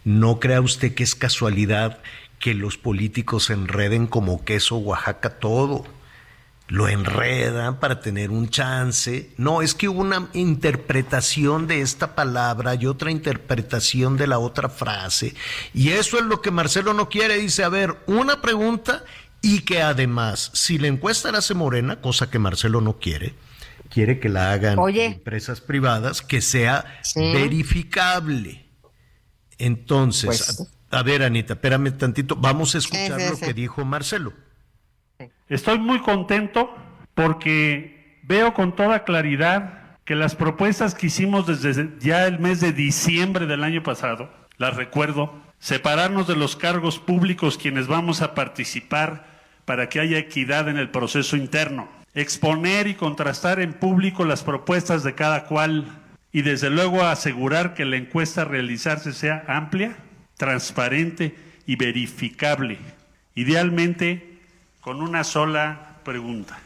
Speaker 2: No crea usted que es casualidad que los políticos enreden como queso Oaxaca todo. Lo enredan para tener un chance. No, es que hubo una interpretación de esta palabra y otra interpretación de la otra frase. Y eso es lo que Marcelo no quiere. Dice, a ver, una pregunta y que además, si la encuesta la hace Morena, cosa que Marcelo no quiere, quiere que la hagan
Speaker 12: Oye.
Speaker 2: empresas privadas, que sea sí. verificable. Entonces, pues, a, a, ver, Anita, espérame tantito, vamos a escuchar sí, sí, lo que dijo Marcelo.
Speaker 16: Estoy muy contento porque veo con toda claridad que las propuestas que hicimos desde ya el mes de diciembre del año pasado, las recuerdo, separarnos de los cargos públicos quienes vamos a participar para que haya equidad en el proceso interno, exponer y contrastar en público las propuestas de cada cual y desde luego asegurar que la encuesta a realizarse sea amplia, transparente y verificable, idealmente con una sola pregunta.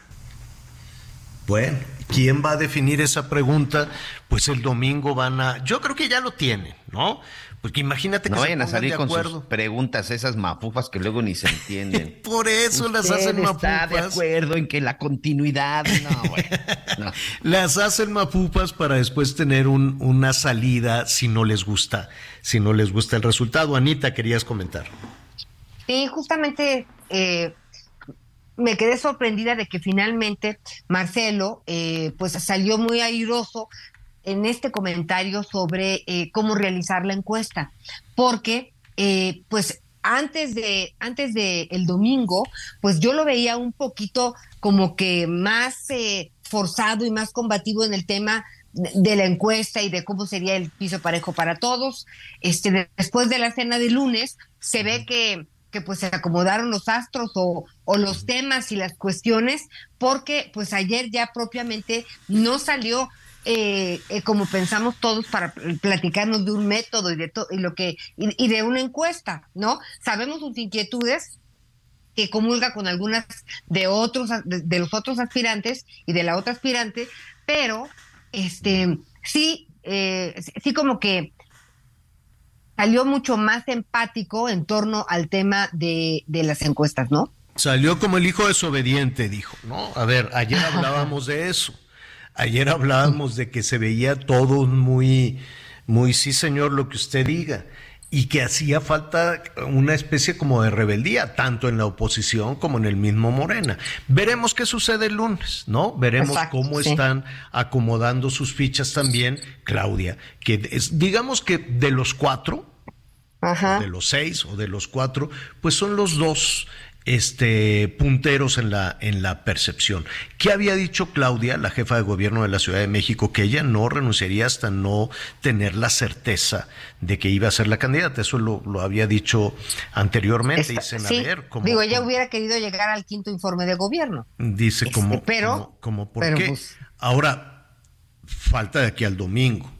Speaker 2: Bueno, ¿quién va a definir esa pregunta? Pues el domingo van a, yo creo que ya lo tienen, ¿no? Porque imagínate que
Speaker 5: no
Speaker 2: se
Speaker 5: vayan a salir con
Speaker 2: acuerdo.
Speaker 5: sus preguntas, esas mafufas que luego ni se entienden.
Speaker 2: Por eso
Speaker 5: Usted
Speaker 2: las hacen
Speaker 5: está de acuerdo en que la continuidad, no, bueno, no.
Speaker 2: Las hacen mafufas para después tener un, una salida si no les gusta, si no les gusta el resultado. Anita, querías comentar.
Speaker 12: Sí, justamente eh, me quedé sorprendida de que finalmente Marcelo eh, pues salió muy airoso en este comentario sobre eh, cómo realizar la encuesta, porque eh, pues antes de antes de el domingo, pues yo lo veía un poquito como que más eh, forzado y más combativo en el tema de, de la encuesta y de cómo sería el piso parejo para todos. Este de, después de la cena de lunes se ve que que pues se acomodaron los astros o, o, los temas y las cuestiones, porque pues ayer ya propiamente no salió eh, eh, como pensamos todos para platicarnos de un método y de todo y lo que y, y, de una encuesta, ¿no? Sabemos sus inquietudes que comulga con algunas de otros de, de los otros aspirantes y de la otra aspirante, pero este sí eh, sí como que salió mucho más empático en torno al tema de, de las encuestas, ¿no?
Speaker 2: Salió como el hijo desobediente, dijo, ¿no? A ver, ayer hablábamos de eso. Ayer hablábamos de que se veía todo muy, muy sí, señor, lo que usted diga. Y que hacía falta una especie como de rebeldía, tanto en la oposición como en el mismo Morena. Veremos qué sucede el lunes, ¿no? Veremos Exacto, cómo sí. están acomodando sus fichas también, Claudia. Que es, digamos que de los cuatro,
Speaker 12: Ajá.
Speaker 2: de los seis o de los cuatro, pues son los dos este, punteros en la, en la percepción. ¿Qué había dicho Claudia, la jefa de gobierno de la Ciudad de México? Que ella no renunciaría hasta no tener la certeza de que iba a ser la candidata. Eso lo, lo había dicho anteriormente. Dicen,
Speaker 12: sí,
Speaker 2: a ver, ¿cómo,
Speaker 12: digo, ella hubiera querido llegar al quinto informe de gobierno.
Speaker 2: Dice,
Speaker 12: Este,
Speaker 2: como,
Speaker 12: pero-
Speaker 2: como, como, ¿por
Speaker 12: pero,
Speaker 2: qué?
Speaker 12: pues-
Speaker 2: Ahora, falta de aquí al domingo.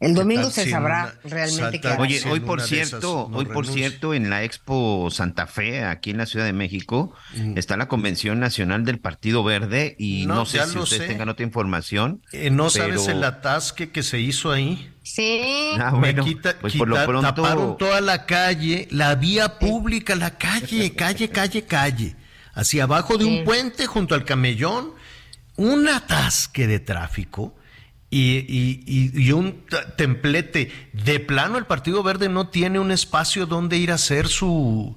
Speaker 12: El
Speaker 2: ¿Qué
Speaker 12: domingo se
Speaker 2: si
Speaker 12: sabrá
Speaker 2: una-
Speaker 12: realmente qué
Speaker 5: Oye,
Speaker 2: si
Speaker 5: hoy por cierto,
Speaker 2: no
Speaker 5: hoy por
Speaker 2: renuncia?
Speaker 5: cierto, en la Expo Santa Fe, aquí en la Ciudad de México, está la Convención Nacional del Partido Verde y
Speaker 2: No,
Speaker 5: no, sé si ustedes
Speaker 2: sé.
Speaker 5: tengan otra información.
Speaker 2: Eh, ¿No sabes el atasque que se hizo ahí?
Speaker 12: Sí.
Speaker 5: Ah,
Speaker 2: Me quita-
Speaker 5: pues por lo pronto-
Speaker 2: taparon toda la calle, la vía pública, la calle, calle, calle, calle. Hacia abajo de
Speaker 12: Sí.
Speaker 2: un puente junto al camellón, un atasque de tráfico y, y- y- y un templete. De plano, el Partido Verde no tiene un espacio donde ir a hacer su,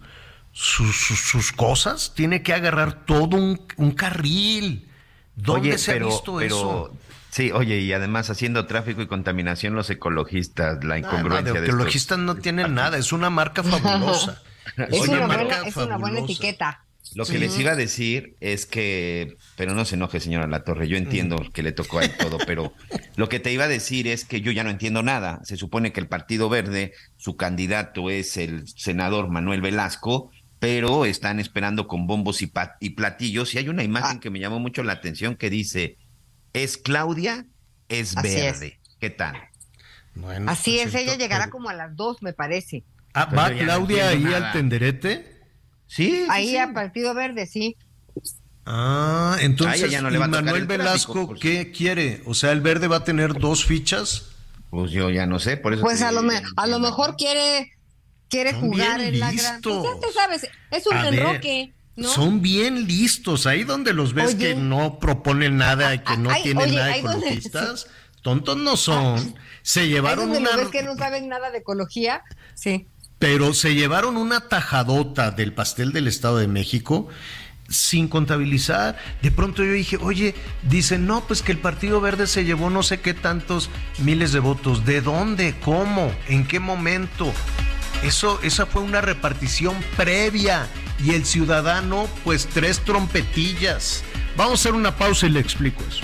Speaker 2: su- su- sus cosas. Tiene que agarrar todo un, un carril. ¿Dónde
Speaker 5: Oye,
Speaker 2: se
Speaker 5: pero,
Speaker 2: ha visto
Speaker 5: pero-
Speaker 2: eso?
Speaker 5: Sí, oye, y además haciendo tráfico y contaminación los ecologistas, la
Speaker 2: Ah, no,
Speaker 5: incongruencia
Speaker 2: de
Speaker 5: de estos-
Speaker 2: ecologistas no tienen nada, es una marca fabulosa.
Speaker 12: Es,
Speaker 5: Oye,
Speaker 12: una, buena, es una buena etiqueta.
Speaker 5: Lo que
Speaker 12: Sí.
Speaker 5: les iba a decir es que, pero no se enoje, señora La Torre, yo entiendo que le tocó a él todo, pero lo que te iba a decir es que yo ya no entiendo nada. Se supone que el Partido Verde, su candidato es el senador Manuel Velasco, pero están esperando con bombos y, platillos. Y hay una
Speaker 12: Ah.
Speaker 5: imagen que me llamó mucho la atención que dice, es Claudia, es
Speaker 12: Así es.
Speaker 5: verde. ¿Qué tal?
Speaker 2: Bueno,
Speaker 12: Así
Speaker 2: pues
Speaker 12: es, ella llegará como a las dos, me parece.
Speaker 2: Ah, ¿Va
Speaker 5: no
Speaker 2: Claudia ahí al tenderete?
Speaker 5: Sí,
Speaker 12: Ahí
Speaker 5: sí.
Speaker 12: a Partido Verde, sí.
Speaker 2: Ah, entonces,
Speaker 5: ya no le
Speaker 2: ¿y
Speaker 5: va a tocar
Speaker 2: Manuel
Speaker 5: tráfico,
Speaker 2: Velasco qué quiere? O sea, ¿el verde va a tener dos fichas?
Speaker 5: Pues yo ya no sé, por eso.
Speaker 12: Pues a lo, me- a lo mejor quiere, quiere jugar en la gran.
Speaker 2: listos.
Speaker 12: Pues ya te sabes, es un
Speaker 2: A ver,
Speaker 12: enroque, ¿no?
Speaker 2: Son bien listos. Ahí donde los ves
Speaker 12: Oye.
Speaker 2: que no proponen nada y que no
Speaker 12: Ay,
Speaker 2: tienen
Speaker 12: oye,
Speaker 2: nada
Speaker 12: donde-
Speaker 2: ecologistas, tontos no son. Se
Speaker 12: Ahí
Speaker 2: llevaron
Speaker 12: donde
Speaker 2: una...
Speaker 12: ves que no saben nada de ecología, sí.
Speaker 2: Pero se llevaron una tajadota del pastel del Estado de México sin contabilizar. De pronto yo dije, oye, dicen, no, pues que el Partido Verde se llevó no sé qué tantos miles de votos. ¿De dónde? ¿Cómo? ¿En qué momento? Eso, esa fue una repartición previa y el ciudadano, pues tres trompetillas. Vamos a hacer una pausa y le explico eso.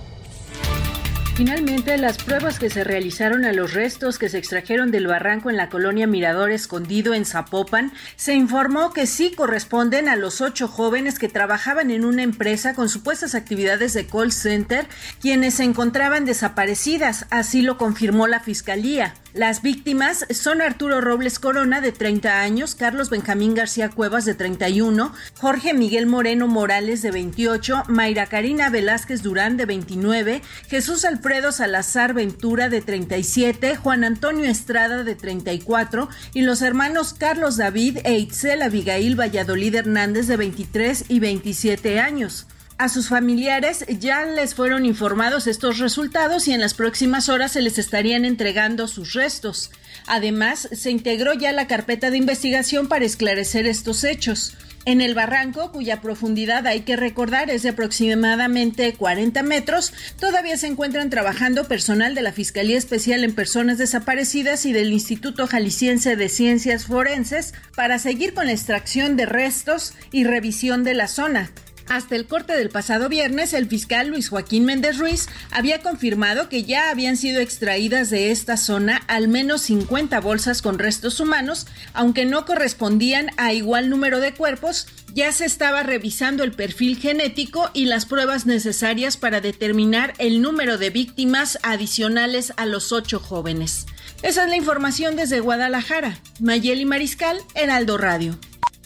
Speaker 17: Finalmente, las pruebas que se realizaron a los restos que se extrajeron del barranco en la colonia Mirador Escondido en Zapopan, se informó que sí corresponden a los ocho jóvenes que trabajaban en una empresa con supuestas actividades de call center, quienes se encontraban desaparecidas, así lo confirmó la Fiscalía. Las víctimas son Arturo Robles Corona, de 30 años, Carlos Benjamín García Cuevas, de 31, Jorge Miguel Moreno Morales, de 28, Mayra Karina Velázquez Durán, de 29, Jesús Alfredo Salazar Ventura, de 37, Juan Antonio Estrada, de 34, y los hermanos Carlos David e Itzel Abigail Valladolid Hernández, de 23 y 27 años. A sus familiares ya les fueron informados estos resultados y en las próximas horas se les estarían entregando sus restos. Además, se integró ya la carpeta de investigación para esclarecer estos hechos. En el barranco, cuya profundidad hay que recordar es de aproximadamente 40 metros, todavía se encuentran trabajando personal de la Fiscalía Especial en Personas Desaparecidas y del Instituto Jalisciense de Ciencias Forenses para seguir con la extracción de restos y revisión de la zona. Hasta el corte del pasado viernes, el fiscal Luis Joaquín Méndez Ruiz había confirmado que ya habían sido extraídas de esta zona al menos 50 bolsas con restos humanos, aunque no correspondían a igual número de cuerpos, ya se estaba revisando el perfil genético y las pruebas necesarias para determinar el número de víctimas adicionales a los ocho jóvenes. Esa es la información desde Guadalajara. Mayeli Mariscal, Heraldo Radio.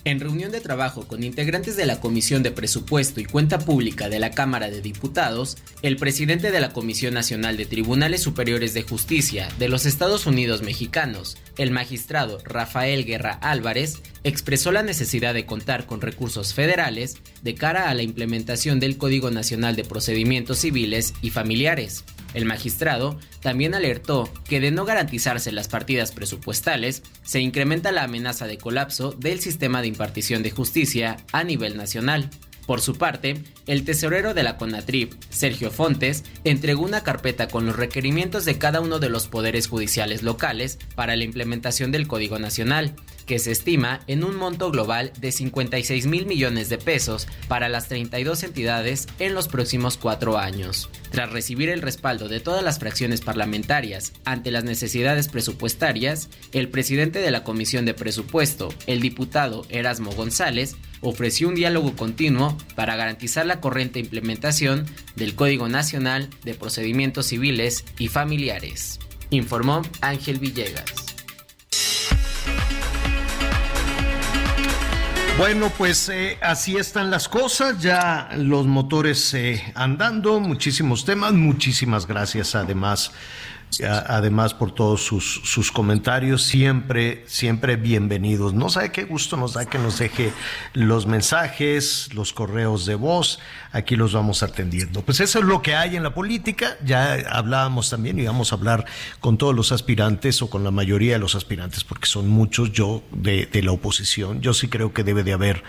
Speaker 18: En reunión de trabajo con integrantes de la Comisión de Presupuesto y Cuenta Pública de la Cámara de Diputados, el presidente de la Comisión Nacional de Tribunales Superiores de Justicia de los Estados Unidos Mexicanos, el magistrado Rafael Guerra Álvarez, expresó la necesidad de contar con recursos federales de cara a la implementación del Código Nacional de Procedimientos Civiles y Familiares.
Speaker 17: El magistrado también alertó que de no garantizarse las partidas presupuestales, se incrementa la amenaza de colapso del sistema de impartición de justicia a nivel nacional. Por su parte, el tesorero de la CONATRIP, Sergio Fontes, entregó una carpeta con los requerimientos de cada uno de los poderes judiciales locales para la implementación del Código Nacional, que se estima en un monto global de 56 mil millones de pesos para las 32 entidades en los próximos cuatro años. Tras recibir el respaldo de todas las fracciones parlamentarias ante las necesidades presupuestarias, el presidente de la Comisión de Presupuesto, el diputado Erasmo González, ofreció un diálogo continuo para garantizar la corriente implementación del Código Nacional de Procedimientos Civiles y Familiares, informó Ángel Villegas.
Speaker 2: Bueno, pues eh, así están las cosas, ya los motores eh, andando, muchísimos temas, muchísimas gracias además además por todos sus, sus, comentarios, siempre, siempre bienvenidos. No sabe qué gusto nos da que nos deje los mensajes, los correos de voz, aquí los vamos atendiendo. Pues eso es lo que hay en la política, ya hablábamos también y vamos a hablar con todos los aspirantes o con la mayoría de los aspirantes, porque son muchos yo de, de la oposición. Yo sí creo que debe de haber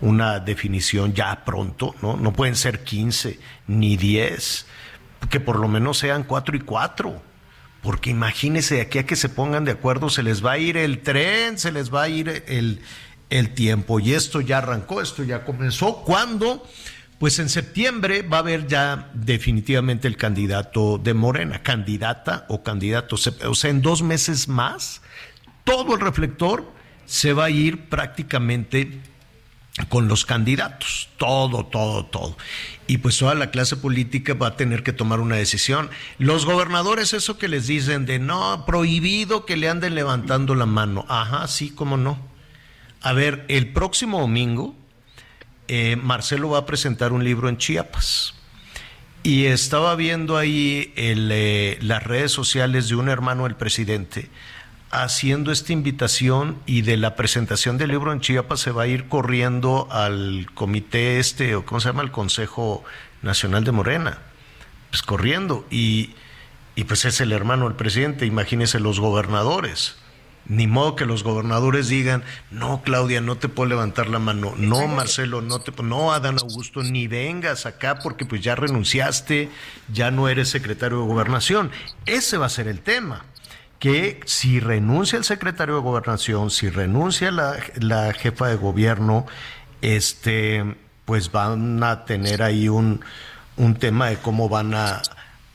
Speaker 2: una definición ya pronto, ¿no? No pueden ser 15 ni 10, que por lo menos sean 4 y 4 porque imagínese, de aquí a que se pongan de acuerdo, se les va a ir el tren, se les va a ir el, el tiempo. Y esto ya arrancó, esto ya comenzó. ¿Cuándo? Pues en septiembre va a haber ya definitivamente el candidato de Morena, candidata o candidato. O sea, en dos meses más, todo el reflector se va a ir prácticamente con los candidatos, todo, todo, todo. Y pues toda la clase política va a tener que tomar una decisión. Los gobernadores, eso que les dicen de no, prohibido que le anden levantando la mano. Ajá, sí, cómo no. A ver, el próximo domingo, eh, Marcelo va a presentar un libro en Chiapas. Y estaba viendo ahí eh, las redes sociales de un hermano del presidente haciendo esta invitación y de la presentación del libro en Chiapas se va a ir corriendo al comité este, o cómo se llama, el Consejo Nacional de Morena, pues corriendo. Y, y pues es el hermano del presidente, imagínese los gobernadores. Ni modo que los gobernadores digan, no, Claudia, no te puedo levantar la mano, no, Marcelo, no te no, Adán Augusto, ni vengas acá porque pues ya renunciaste, ya no eres secretario de gobernación. Ese va a ser el tema que si renuncia el secretario de gobernación, si renuncia la, jefa de gobierno, este, pues van a tener ahí un, un tema de cómo van a,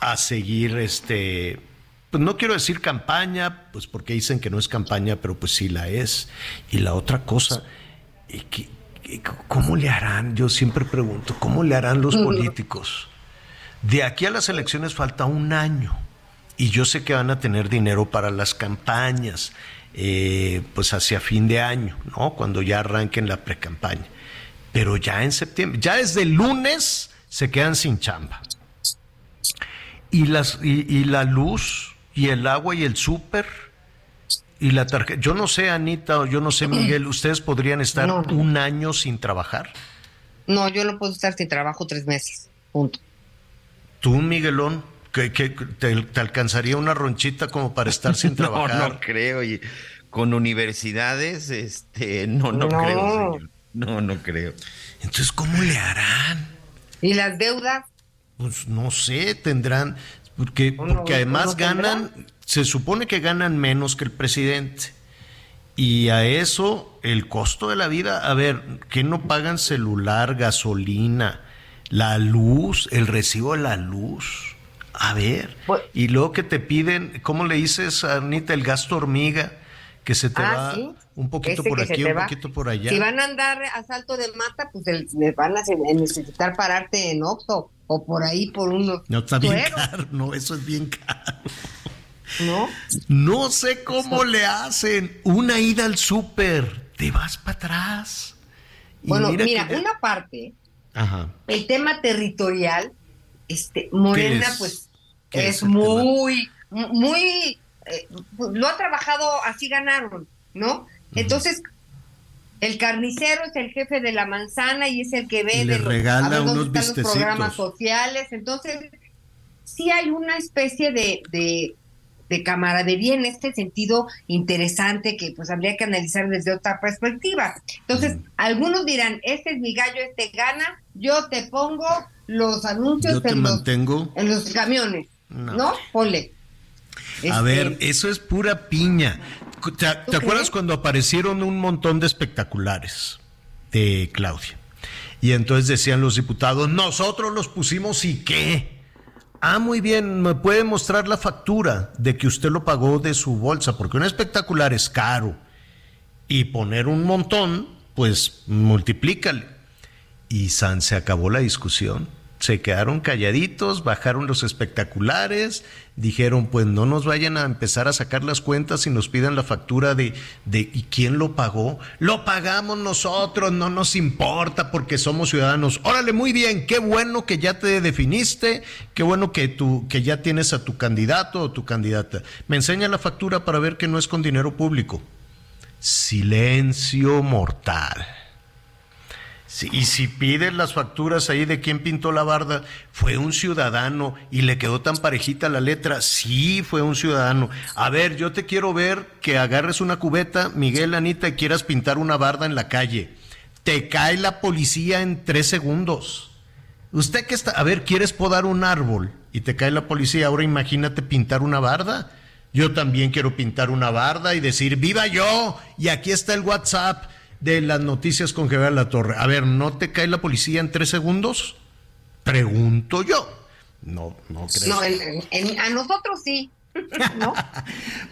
Speaker 2: a seguir este pues no quiero decir campaña, pues porque dicen que no es campaña, pero pues sí la es. Y la otra cosa, ¿cómo le harán? Yo siempre pregunto, ¿cómo le harán los políticos? De aquí a las elecciones falta un año y yo sé que van a tener dinero para las campañas, eh, pues hacia fin de año, ¿no? Cuando ya arranquen la precampaña. Pero ya en septiembre, ya desde el lunes se quedan sin chamba. Y, las, y, la luz, y el agua, y el súper, y la tarjeta. Yo no sé, Anita, o yo no sé, Miguel, ¿ustedes podrían estar un año sin trabajar?
Speaker 12: No, yo no puedo estar sin trabajo tres meses, punto.
Speaker 2: ¿Tú, Miguelón? Que, te, alcanzaría una ronchita como para estar sin trabajar.
Speaker 5: No, no creo. Y con universidades, este, no, no, creo, señor. No, no creo.
Speaker 2: Entonces, ¿cómo le harán?
Speaker 12: ¿Y las deudas?
Speaker 2: Pues no sé, tendrán, porque, porque además ganan, se supone que ganan menos que el presidente. Y a eso, el costo de la vida, a ver, ¿qué no pagan celular, gasolina, la luz, el recibo de la luz? A ver, pues- y luego que te piden, ¿cómo le dices, Anita, el gasto hormiga? Que se te ah, va un poquito por aquí, un poquito por allá.
Speaker 12: Si van a andar a salto de mata, pues les van a necesitar pararte en Oxxo o por ahí por uno.
Speaker 2: No, está bien caro, no, eso es bien caro.
Speaker 12: ¿No?
Speaker 2: No sé cómo le hacen. Una ida al súper, te vas para atrás.
Speaker 12: bueno, mira, una parte,
Speaker 2: Ajá.
Speaker 12: el tema territorial, este, Morena, pues es muy, muy, eh, lo ha trabajado, así ganaron, ¿no? Entonces, el carnicero es el jefe de la manzana y es el que ve
Speaker 2: de
Speaker 12: los,
Speaker 2: regala unos
Speaker 12: los programas sociales. Entonces, sí hay una especie de, de, de camaradería en este sentido interesante que pues habría que analizar desde otra perspectiva. Entonces, algunos dirán, este es mi gallo, este gana, yo te pongo los anuncios
Speaker 2: Yo te
Speaker 12: en, los,
Speaker 2: mantengo.
Speaker 12: en los camiones,
Speaker 2: No.
Speaker 12: ¿no? Ponle.
Speaker 2: A
Speaker 12: Este,
Speaker 2: ver, eso es pura piña. ¿Te, te acuerdas cuando aparecieron un montón de espectaculares de Claudia? Y entonces decían los diputados, nosotros los pusimos y qué. Ah, muy bien, me puede mostrar la factura de que usted lo pagó de su bolsa, porque un espectacular es caro. Y poner un montón, pues multiplícale. Y San se acabó la discusión. Se quedaron calladitos, bajaron los espectaculares, dijeron, pues no nos vayan a empezar a sacar las cuentas y nos pidan la factura de, de ¿y quién lo pagó? Lo pagamos nosotros, no nos importa porque somos ciudadanos. Órale, muy bien, qué bueno que ya te definiste, qué bueno que, tú, que ya tienes a tu candidato o tu candidata. Me enseña la factura para ver que no es con dinero público. Silencio mortal. Y si piden las facturas ahí de quién pintó la barda, fue un ciudadano y le quedó tan parejita la letra, sí, fue un ciudadano. A ver, yo te quiero ver que agarres una cubeta, Miguel, Anita, y quieras pintar una barda en la calle. Te cae la policía en tres segundos. Usted que está, a ver, quieres podar un árbol y te cae la policía, ahora imagínate pintar una barda. Yo también quiero pintar una barda y decir, viva yo, y aquí está el WhatsApp de las noticias con Javier La Torre. A ver, ¿no te cae la policía en tres segundos? Pregunto yo. No, no creo.
Speaker 12: No, a nosotros sí. ¿No?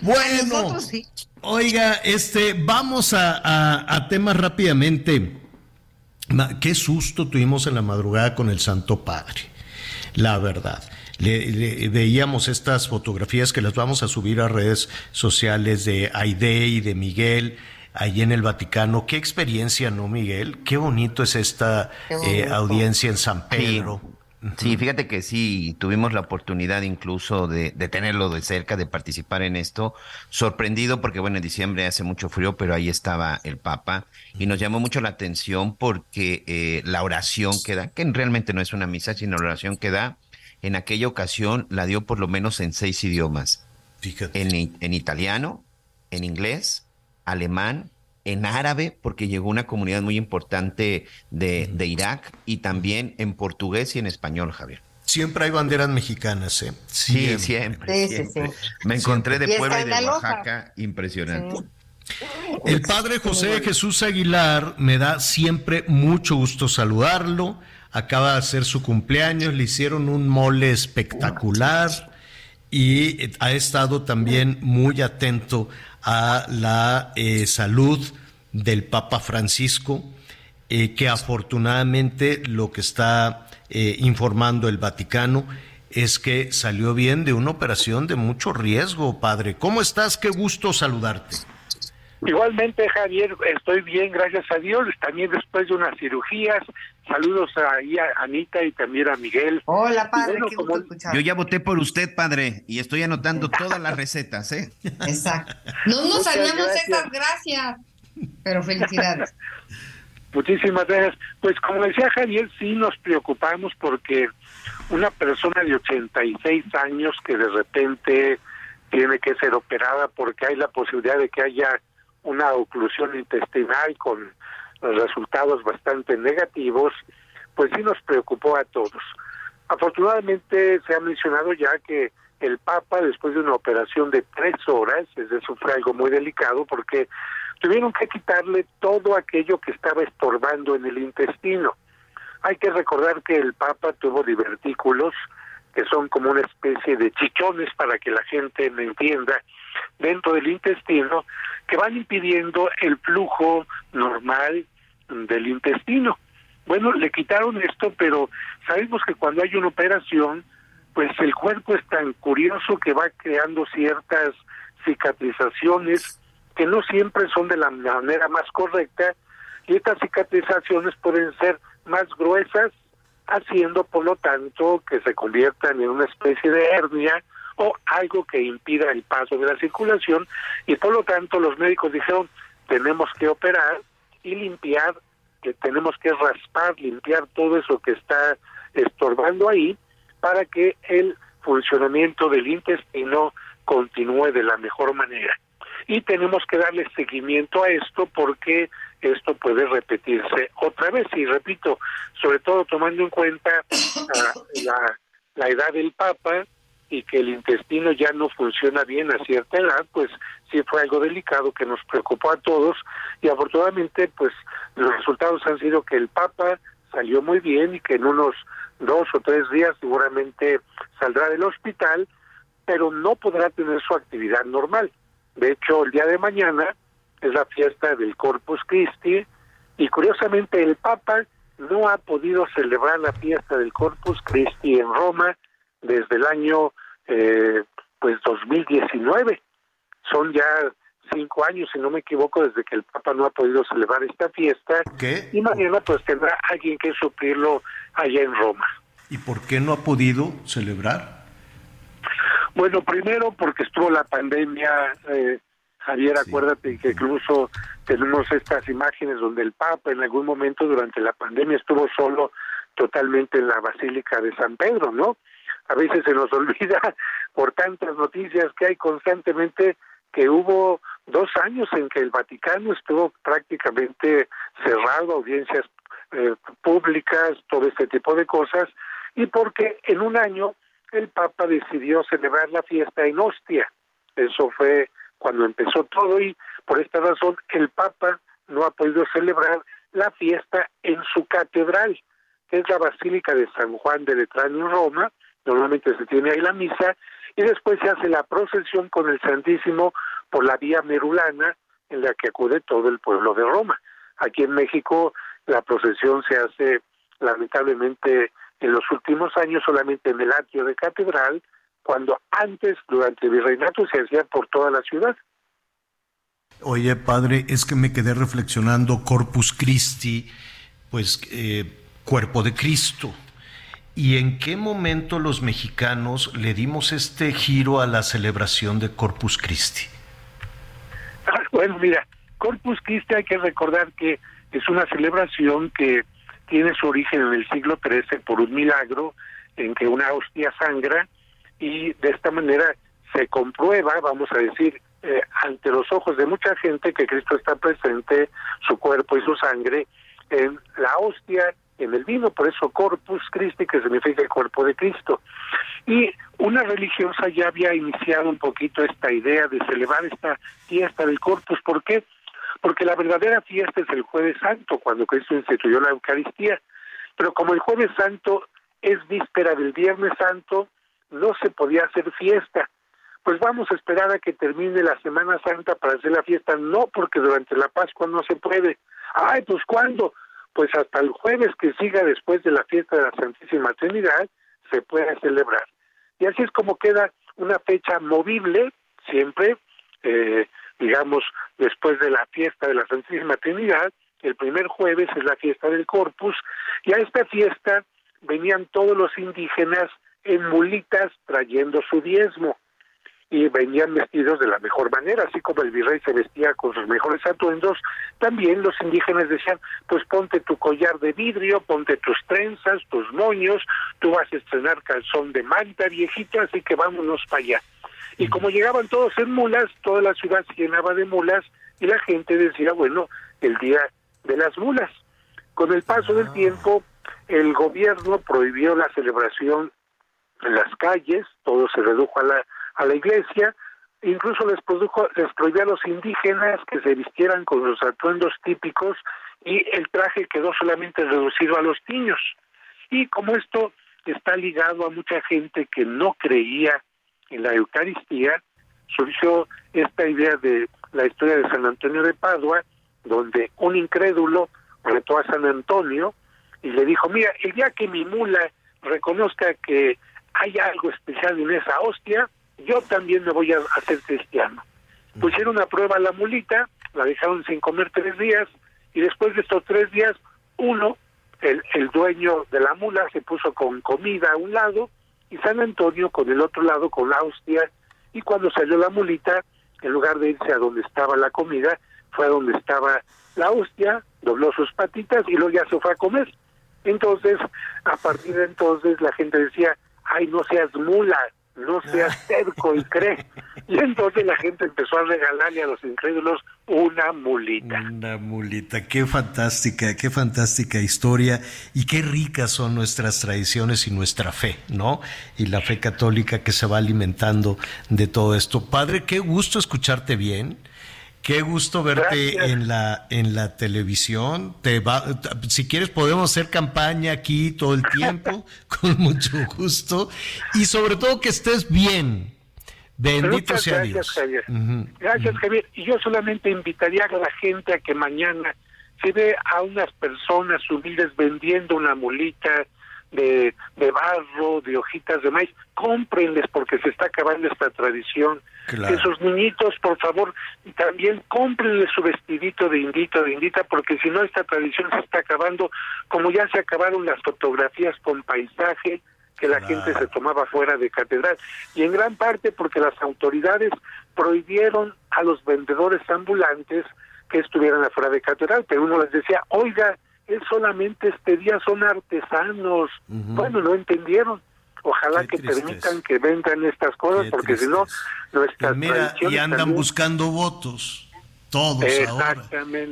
Speaker 2: Bueno,
Speaker 12: nosotros sí.
Speaker 2: oiga, este, vamos a, a- a temas rápidamente. Qué susto tuvimos en la madrugada con el Santo Padre, la verdad. Le- le- veíamos estas fotografías que las vamos a subir a redes sociales de Aide y de Miguel ahí en el Vaticano. Qué experiencia, ¿no, Miguel? Qué bonito es esta eh, audiencia en San Pedro.
Speaker 5: Sí, fíjate que sí, tuvimos la oportunidad incluso de, de tenerlo de cerca, de participar en esto. Sorprendido porque, bueno, en diciembre hace mucho frío, pero ahí estaba el Papa y nos llamó mucho la atención porque eh, la oración que da, que realmente no es una misa, sino la oración que da, en aquella ocasión la dio por lo menos en seis idiomas. En, i- en italiano, en inglés, alemán, en árabe, porque llegó una comunidad muy importante de, de Irak, y también en portugués y en español, Javier.
Speaker 2: Siempre hay banderas mexicanas, ¿eh?
Speaker 5: Sí, siempre.
Speaker 12: Sí, sí,
Speaker 5: siempre.
Speaker 12: sí.
Speaker 5: Me encontré de Puebla y de. Oaxaca, impresionante.
Speaker 2: El padre José Jesús Aguilar me da siempre mucho gusto saludarlo. Acaba de hacer su cumpleaños, le hicieron un mole espectacular y ha estado también muy atento a la eh, salud del Papa Francisco, eh, que afortunadamente lo que está eh, informando el Vaticano es que salió bien de una operación de mucho riesgo, padre. ¿Cómo estás? Qué gusto saludarte.
Speaker 19: Igualmente, Javier, estoy bien, gracias a Dios. También después de unas cirugías. Saludos ahí a Anita y también a Miguel.
Speaker 12: Hola,
Speaker 19: padre, qué gusto
Speaker 5: Yo ya voté por usted, padre, y estoy anotando todas las recetas, ¿eh?
Speaker 12: Exacto. No nos
Speaker 19: Muchas
Speaker 12: sabíamos
Speaker 19: gracias.
Speaker 12: esas gracias. Pero felicidades.
Speaker 19: Muchísimas gracias. Pues como decía Javier, sí nos preocupamos porque una persona de 86 años que de repente tiene que ser operada porque hay la posibilidad de que haya una oclusión intestinal con resultados bastante negativos, pues sí nos preocupó a todos. Afortunadamente se ha mencionado ya que el Papa, después de una operación de tres horas, es eso fue algo muy delicado porque tuvieron que quitarle todo aquello que estaba estorbando en el intestino. Hay que recordar que el Papa tuvo divertículos, que son como una especie de chichones para que la gente me entienda, dentro del intestino, que van impidiendo el flujo normal del intestino. Bueno, le quitaron esto, pero sabemos que cuando hay una operación, pues el cuerpo es tan curioso que va creando ciertas cicatrizaciones que no siempre son de la manera más correcta y estas cicatrizaciones pueden ser más gruesas, haciendo por lo tanto que se conviertan en una especie de hernia o algo que impida el paso de la circulación y por lo tanto los médicos dijeron tenemos que operar y limpiar, que tenemos que raspar, limpiar todo eso que está estorbando ahí para que el funcionamiento del intestino continúe de la mejor manera. Y tenemos que darle seguimiento a esto porque esto puede repetirse otra vez. Y repito, sobre todo tomando en cuenta la, la edad del Papa y que el intestino ya no funciona bien a cierta edad, pues sí fue algo delicado que nos preocupó a todos y afortunadamente pues los resultados han sido que el Papa salió muy bien y que en unos dos o tres días seguramente saldrá del hospital, pero no podrá tener su actividad normal. De hecho, el día de mañana es la fiesta del Corpus Christi y curiosamente el Papa no ha podido celebrar la fiesta del Corpus Christi en Roma desde el año eh, pues 2019. Son ya cinco años, si no me equivoco, desde que el Papa no ha podido celebrar esta fiesta. Y mañana pues tendrá alguien que suplirlo allá en Roma.
Speaker 2: ¿Y por qué no ha podido celebrar?
Speaker 19: Bueno, primero porque estuvo la pandemia, eh, Javier, acuérdate que incluso tenemos estas imágenes donde el Papa en algún momento durante la pandemia estuvo solo totalmente en la Basílica de San Pedro, ¿no? A veces se nos olvida por tantas noticias que hay constantemente que hubo dos años en que el Vaticano estuvo prácticamente cerrado, audiencias eh, públicas, todo este tipo de cosas, y porque en un año el Papa decidió celebrar la fiesta en Ostia. Eso fue cuando empezó todo y por esta razón el Papa no ha podido celebrar la fiesta en su catedral, que es la Basílica de San Juan de Letrán en Roma. Normalmente se tiene ahí la misa y después se hace la procesión con el Santísimo por la vía merulana en la que acude todo el pueblo de Roma. Aquí en México la procesión se hace lamentablemente en los últimos años solamente en el atrio de catedral, cuando antes, durante el virreinato, se hacía por toda la ciudad.
Speaker 2: Oye, padre, es que me quedé reflexionando Corpus Christi, pues eh, cuerpo de Cristo. ¿Y en qué momento los mexicanos le dimos este giro a la celebración de Corpus Christi?
Speaker 19: Bueno, mira, Corpus Christi hay que recordar que es una celebración que tiene su origen en el siglo XIII por un milagro en que una hostia sangra y de esta manera se comprueba, vamos a decir, eh, ante los ojos de mucha gente que Cristo está presente, su cuerpo y su sangre, en la hostia, en el vino, por eso Corpus Christi, que significa el cuerpo de Cristo. Y una religiosa ya había iniciado un poquito esta idea de celebrar esta fiesta del Corpus. ¿Por qué? Porque la verdadera fiesta es el jueves santo, cuando Cristo instituyó la Eucaristía. Pero como el jueves santo es víspera del viernes santo, no se podía hacer fiesta. Pues vamos a esperar a que termine la Semana Santa para hacer la fiesta. No, porque durante la Pascua no se puede. Ay, pues ¿cuándo? Pues hasta el jueves que siga después de la fiesta de la Santísima Trinidad se puede celebrar. Y así es como queda una fecha movible, siempre, eh, digamos, después de la fiesta de la Santísima Trinidad, el primer jueves es la fiesta del Corpus, y a esta fiesta venían todos los indígenas en mulitas trayendo su diezmo y venían vestidos de la mejor manera, así como el virrey se vestía con sus mejores atuendos, también los indígenas decían, pues ponte tu collar de vidrio, ponte tus trenzas, tus moños, tú vas a estrenar calzón de manta viejito, así que vámonos para allá. Y como llegaban todos en mulas, toda la ciudad se llenaba de mulas y la gente decía, bueno, el día de las mulas. Con el paso del tiempo, el gobierno prohibió la celebración en las calles, todo se redujo a la, a la iglesia, incluso les, produjo, les prohibió a los indígenas que se vistieran con los atuendos típicos y el traje quedó solamente reducido a los niños. Y como esto está ligado a mucha gente que no creía en la Eucaristía, surgió esta idea de la historia de San Antonio de Padua, donde un incrédulo retó a San Antonio y le dijo, mira, el día que mi mula reconozca que hay algo especial en esa hostia, yo también me voy a hacer cristiano. Pusieron a prueba la mulita, la dejaron sin comer tres días, y después de estos tres días, uno, el, el dueño de la mula, se puso con comida a un lado, y San Antonio con el otro lado, con la hostia, y cuando salió la mulita, en lugar de irse a donde estaba la comida, fue a donde estaba la hostia, dobló sus patitas y luego ya se fue a comer. Entonces, a partir de entonces, la gente decía, ay, no seas mula, no seas terco y cree. Y entonces la gente empezó a regalarle a los incrédulos una mulita.
Speaker 2: Una mulita, qué fantástica, qué fantástica historia y qué ricas son nuestras tradiciones y nuestra fe, ¿no? Y la fe católica que se va alimentando de todo esto. Padre, qué gusto escucharte bien. Qué gusto verte en la en la televisión. Te va, si quieres podemos hacer campaña aquí todo el tiempo con mucho gusto y sobre todo que estés bien. Bendito
Speaker 19: Muchas
Speaker 2: sea
Speaker 19: gracias,
Speaker 2: Dios.
Speaker 19: Javier. Gracias, Javier. Y yo solamente invitaría a la gente a que mañana se ve a unas personas humildes vendiendo una mulita de, de barro, de hojitas de maíz. Cómprenles porque se está acabando esta tradición.
Speaker 2: Claro.
Speaker 19: Esos niñitos, por favor, también cómprenles su vestidito de indito, de indita, porque si no esta tradición se está acabando, como ya se acabaron las fotografías con paisaje, que la gente se tomaba fuera de catedral y en gran parte porque las autoridades prohibieron a los vendedores ambulantes que estuvieran afuera de catedral, pero uno les decía, oiga, es solamente este día, son artesanos. Bueno, no entendieron. Ojalá que permitan que vendan estas cosas, porque si no, nuestras
Speaker 2: Y mira,
Speaker 19: tradiciones
Speaker 2: y andan
Speaker 19: también-
Speaker 2: buscando votos. Todos ahora.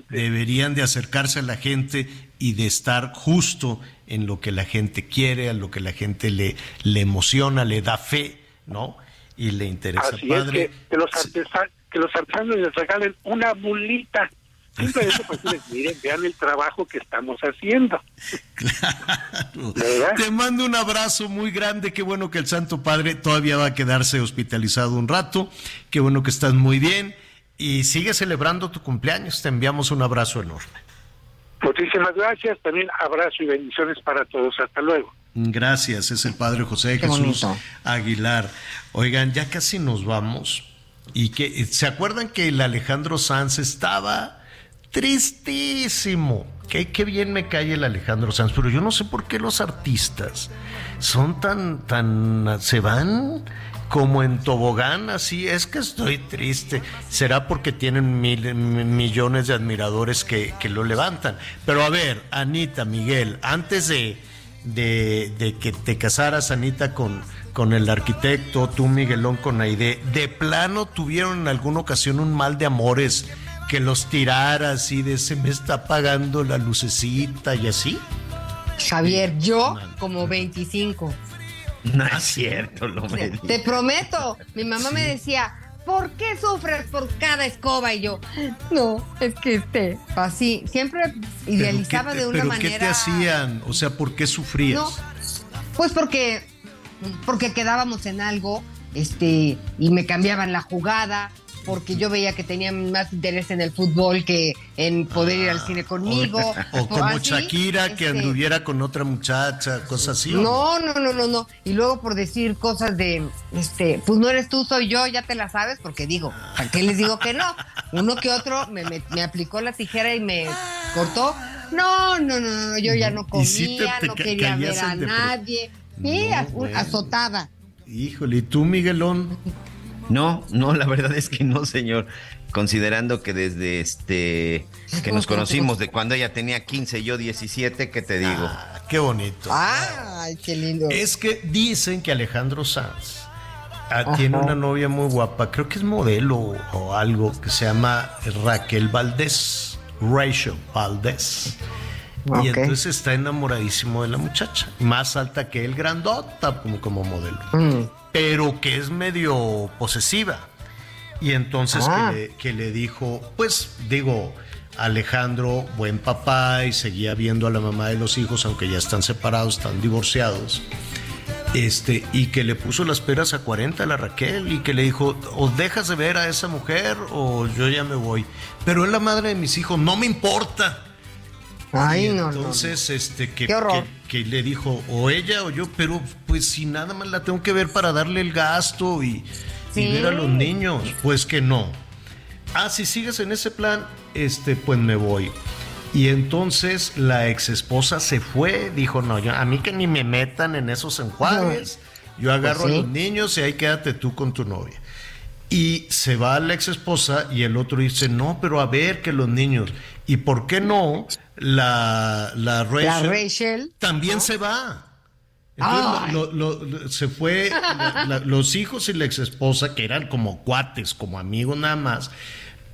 Speaker 2: Deberían de acercarse a la gente y de estar justo en lo que la gente quiere, a lo que la gente le, le emociona, le da fe, ¿no? Y le interesa,
Speaker 19: Así es
Speaker 2: padre.
Speaker 19: que, que los artesanos, que los artesanos les regalen una mulita. Simplemente pues les miren, vean el trabajo que estamos haciendo.
Speaker 2: Te mando un abrazo muy grande. Qué bueno que el Santo Padre todavía va a quedarse hospitalizado un rato. Qué bueno que estás muy bien. Y sigue celebrando tu cumpleaños. Te enviamos un abrazo enorme.
Speaker 19: Muchísimas gracias, también abrazo y bendiciones para todos. Hasta luego.
Speaker 2: Gracias, es el Padre José
Speaker 19: Qué
Speaker 2: Jesús
Speaker 19: bonito.
Speaker 2: Aguilar. Oigan, ya casi nos vamos. Y que se acuerdan que el Alejandro Sanz estaba tristísimo. Qué, qué bien me cae el Alejandro Sanz, pero yo no sé por qué los artistas son tan, tan, se van como en tobogán, así es que estoy triste. Será porque tienen millones de admiradores que, que lo levantan. Pero a ver, Anita, Miguel, antes de, de, de que te casaras, Anita, con, con el arquitecto, tú, Miguelón, con Aide, ¿de plano tuvieron en alguna ocasión un mal de amores que los tirara así de se me está apagando la lucecita y así?
Speaker 12: Javier, yo como 25.
Speaker 5: No es cierto, lo me
Speaker 12: Te prometo, mi mamá me decía, ¿por qué sufres por cada escoba? Y yo, no, es que este, así, siempre idealizaba
Speaker 2: ¿Pero qué te-
Speaker 12: de una
Speaker 2: pero
Speaker 12: manera.
Speaker 2: ¿Qué te hacían? O sea, ¿por qué sufrías?
Speaker 12: No, pues porque, porque quedábamos en algo, este, y me cambiaban la jugada, porque yo veía que tenían más interés en el fútbol que en poder ir al cine conmigo.
Speaker 2: O, o como
Speaker 12: así,
Speaker 2: Shakira que
Speaker 12: este,
Speaker 2: anduviera con otra muchacha, cosas así. ¿o
Speaker 12: No, no, no, no, no. Y luego por decir cosas de, este, pues no eres tú, soy yo, ya te la sabes, porque digo, ¿para qué les digo que no? Uno que otro me, me- me aplicó la tijera y me cortó. No, no, no, no, yo ya no
Speaker 2: te-
Speaker 12: comía,
Speaker 2: te
Speaker 12: no quería ver a nadie. Sí,
Speaker 2: No, bueno.
Speaker 12: azotada.
Speaker 2: Híjole, ¿y tú, Miguelón?
Speaker 5: No, no, la verdad es que no, señor. Considerando que desde este que nos conocimos de cuando ella tenía 15 y yo 17, ¿qué te digo?
Speaker 2: Qué bonito.
Speaker 12: Ay, qué lindo.
Speaker 2: Es que dicen que Alejandro Sanz ah, tiene una novia muy guapa, creo que es modelo o algo, que se llama Raquel Valdés, Rachel Valdés. Y entonces está enamoradísimo de la muchacha, más alta que él, grandota como, como modelo,
Speaker 12: Mm.
Speaker 2: Pero que es medio posesiva. Y entonces
Speaker 12: Ah.
Speaker 2: que, le, que le dijo, pues digo, Alejandro, buen papá, y seguía viendo a la mamá de los hijos, aunque ya están separados, están divorciados. Este, y que le puso las peras a 40 a la Raquel y que le dijo, o dejas de ver a esa mujer o yo ya me voy. Pero es la madre de mis hijos, no me importa.
Speaker 12: Ay,
Speaker 2: Y
Speaker 12: no, no, no.
Speaker 2: entonces, este, que,
Speaker 12: Qué horror.
Speaker 2: que, que le dijo, o ella o yo, pero pues si nada más la tengo que ver para darle el gasto y, ver a los niños, pues que no. Ah, si sigues en ese plan, este, pues me voy. Y entonces la ex esposa se fue, dijo, no, yo, a mí que ni me metan en esos enjuagues, yo agarro
Speaker 12: Pues sí.
Speaker 2: a los niños y ahí quédate tú con tu novia. Y se va la ex esposa y el otro dice, no, pero a ver que los niños. ¿Y por qué no? La, la Rachel,
Speaker 12: La Rachel.
Speaker 2: también se va. Entonces, lo- lo- lo- se fue la- los hijos y la ex esposa, que eran como cuates, como amigos nada más,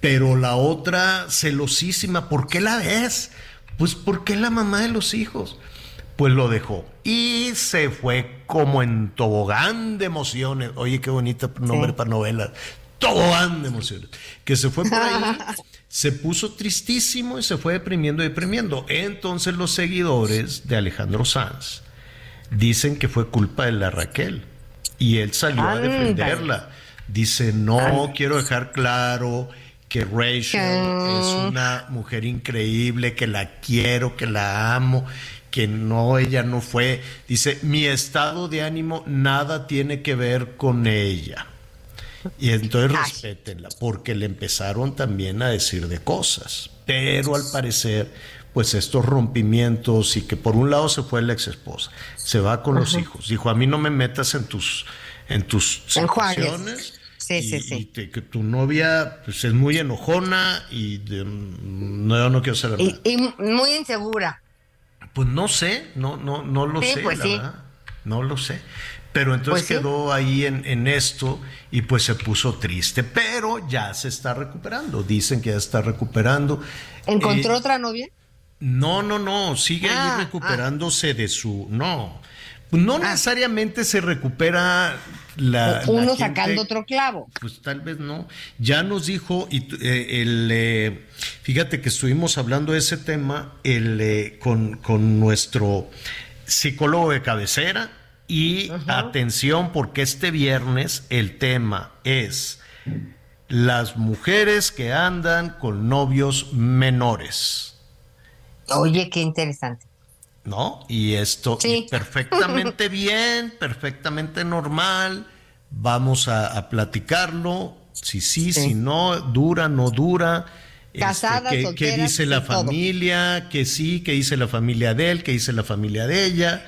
Speaker 2: pero la otra celosísima, ¿por qué la ves? Pues porque es la mamá de los hijos. Pues lo dejó y se fue como en tobogán de emociones. Oye, qué bonito nombre para novela. Tobogán de emociones. Que se fue por ahí, se puso tristísimo y se fue deprimiendo y deprimiendo. Entonces los seguidores de Alejandro Sanz dicen que fue culpa de la Raquel y él salió a defenderla. Dice, no, quiero dejar claro que Rachel es una mujer increíble, que la quiero, que la amo, que no, ella no fue. Dice, mi estado de ánimo nada tiene que ver con ella. Y entonces respétenla, porque le empezaron también a decir de cosas. Pero al parecer, pues estos rompimientos y que por un lado se fue la ex esposa, se va con los hijos. Dijo, a mí no me metas en tus, en tus situaciones.
Speaker 12: Sí,
Speaker 2: y,
Speaker 12: sí, sí.
Speaker 2: y te- que tu novia pues, es muy enojona y de- no, yo no quiero saber.
Speaker 12: Y, y muy insegura.
Speaker 2: Pues no sé, no, no, no lo
Speaker 12: Sí,
Speaker 2: sé,
Speaker 12: pues
Speaker 2: la
Speaker 12: sí.
Speaker 2: verdad. No lo sé. Pero entonces
Speaker 12: Pues sí.
Speaker 2: quedó ahí en, en esto y pues se puso triste. Pero ya se está recuperando. Dicen que ya está recuperando.
Speaker 12: ¿Encontró
Speaker 2: Eh,
Speaker 12: otra novia?
Speaker 2: no, no, no. Sigue
Speaker 12: Ah,
Speaker 2: ahí recuperándose de su. No. No necesariamente se recupera la. la
Speaker 12: Uno
Speaker 2: gente-
Speaker 12: sacando otro clavo.
Speaker 2: pues tal vez no. Ya nos dijo, y eh, el, eh, fíjate que estuvimos hablando de ese tema el, con, con nuestro psicólogo de cabecera y atención porque este viernes el tema es las mujeres que andan con novios menores.
Speaker 12: Oye, qué interesante.
Speaker 2: ¿no? Y esto y perfectamente bien, perfectamente normal. Vamos a, a platicarlo. Si sí, si no, dura, no dura. Este,
Speaker 12: Casadas,
Speaker 2: ¿qué, qué dice la
Speaker 12: todo.
Speaker 2: familia? Que sí, que dice la familia de él, que dice la familia de ella.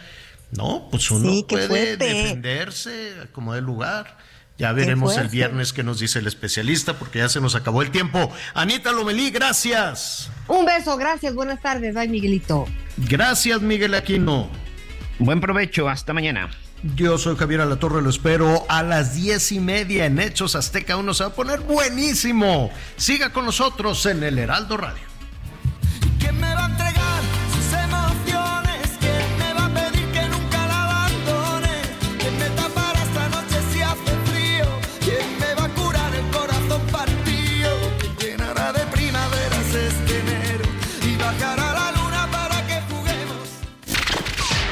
Speaker 2: No, pues uno
Speaker 12: Sí,
Speaker 2: puede
Speaker 12: fuerte.
Speaker 2: defenderse como de lugar. Ya veremos el viernes qué nos dice el especialista, porque ya se nos acabó el tiempo. Anita Lomelí, gracias.
Speaker 12: Un beso, gracias, buenas tardes. Bye, Miguelito.
Speaker 2: Gracias, Miguel Aquino.
Speaker 5: Buen provecho, hasta mañana.
Speaker 2: Yo soy Javier Alatorre, lo espero a las diez y media en Hechos Azteca. Uno se va a poner buenísimo. Siga con nosotros en el Heraldo Radio.
Speaker 4: ¿Quién me va a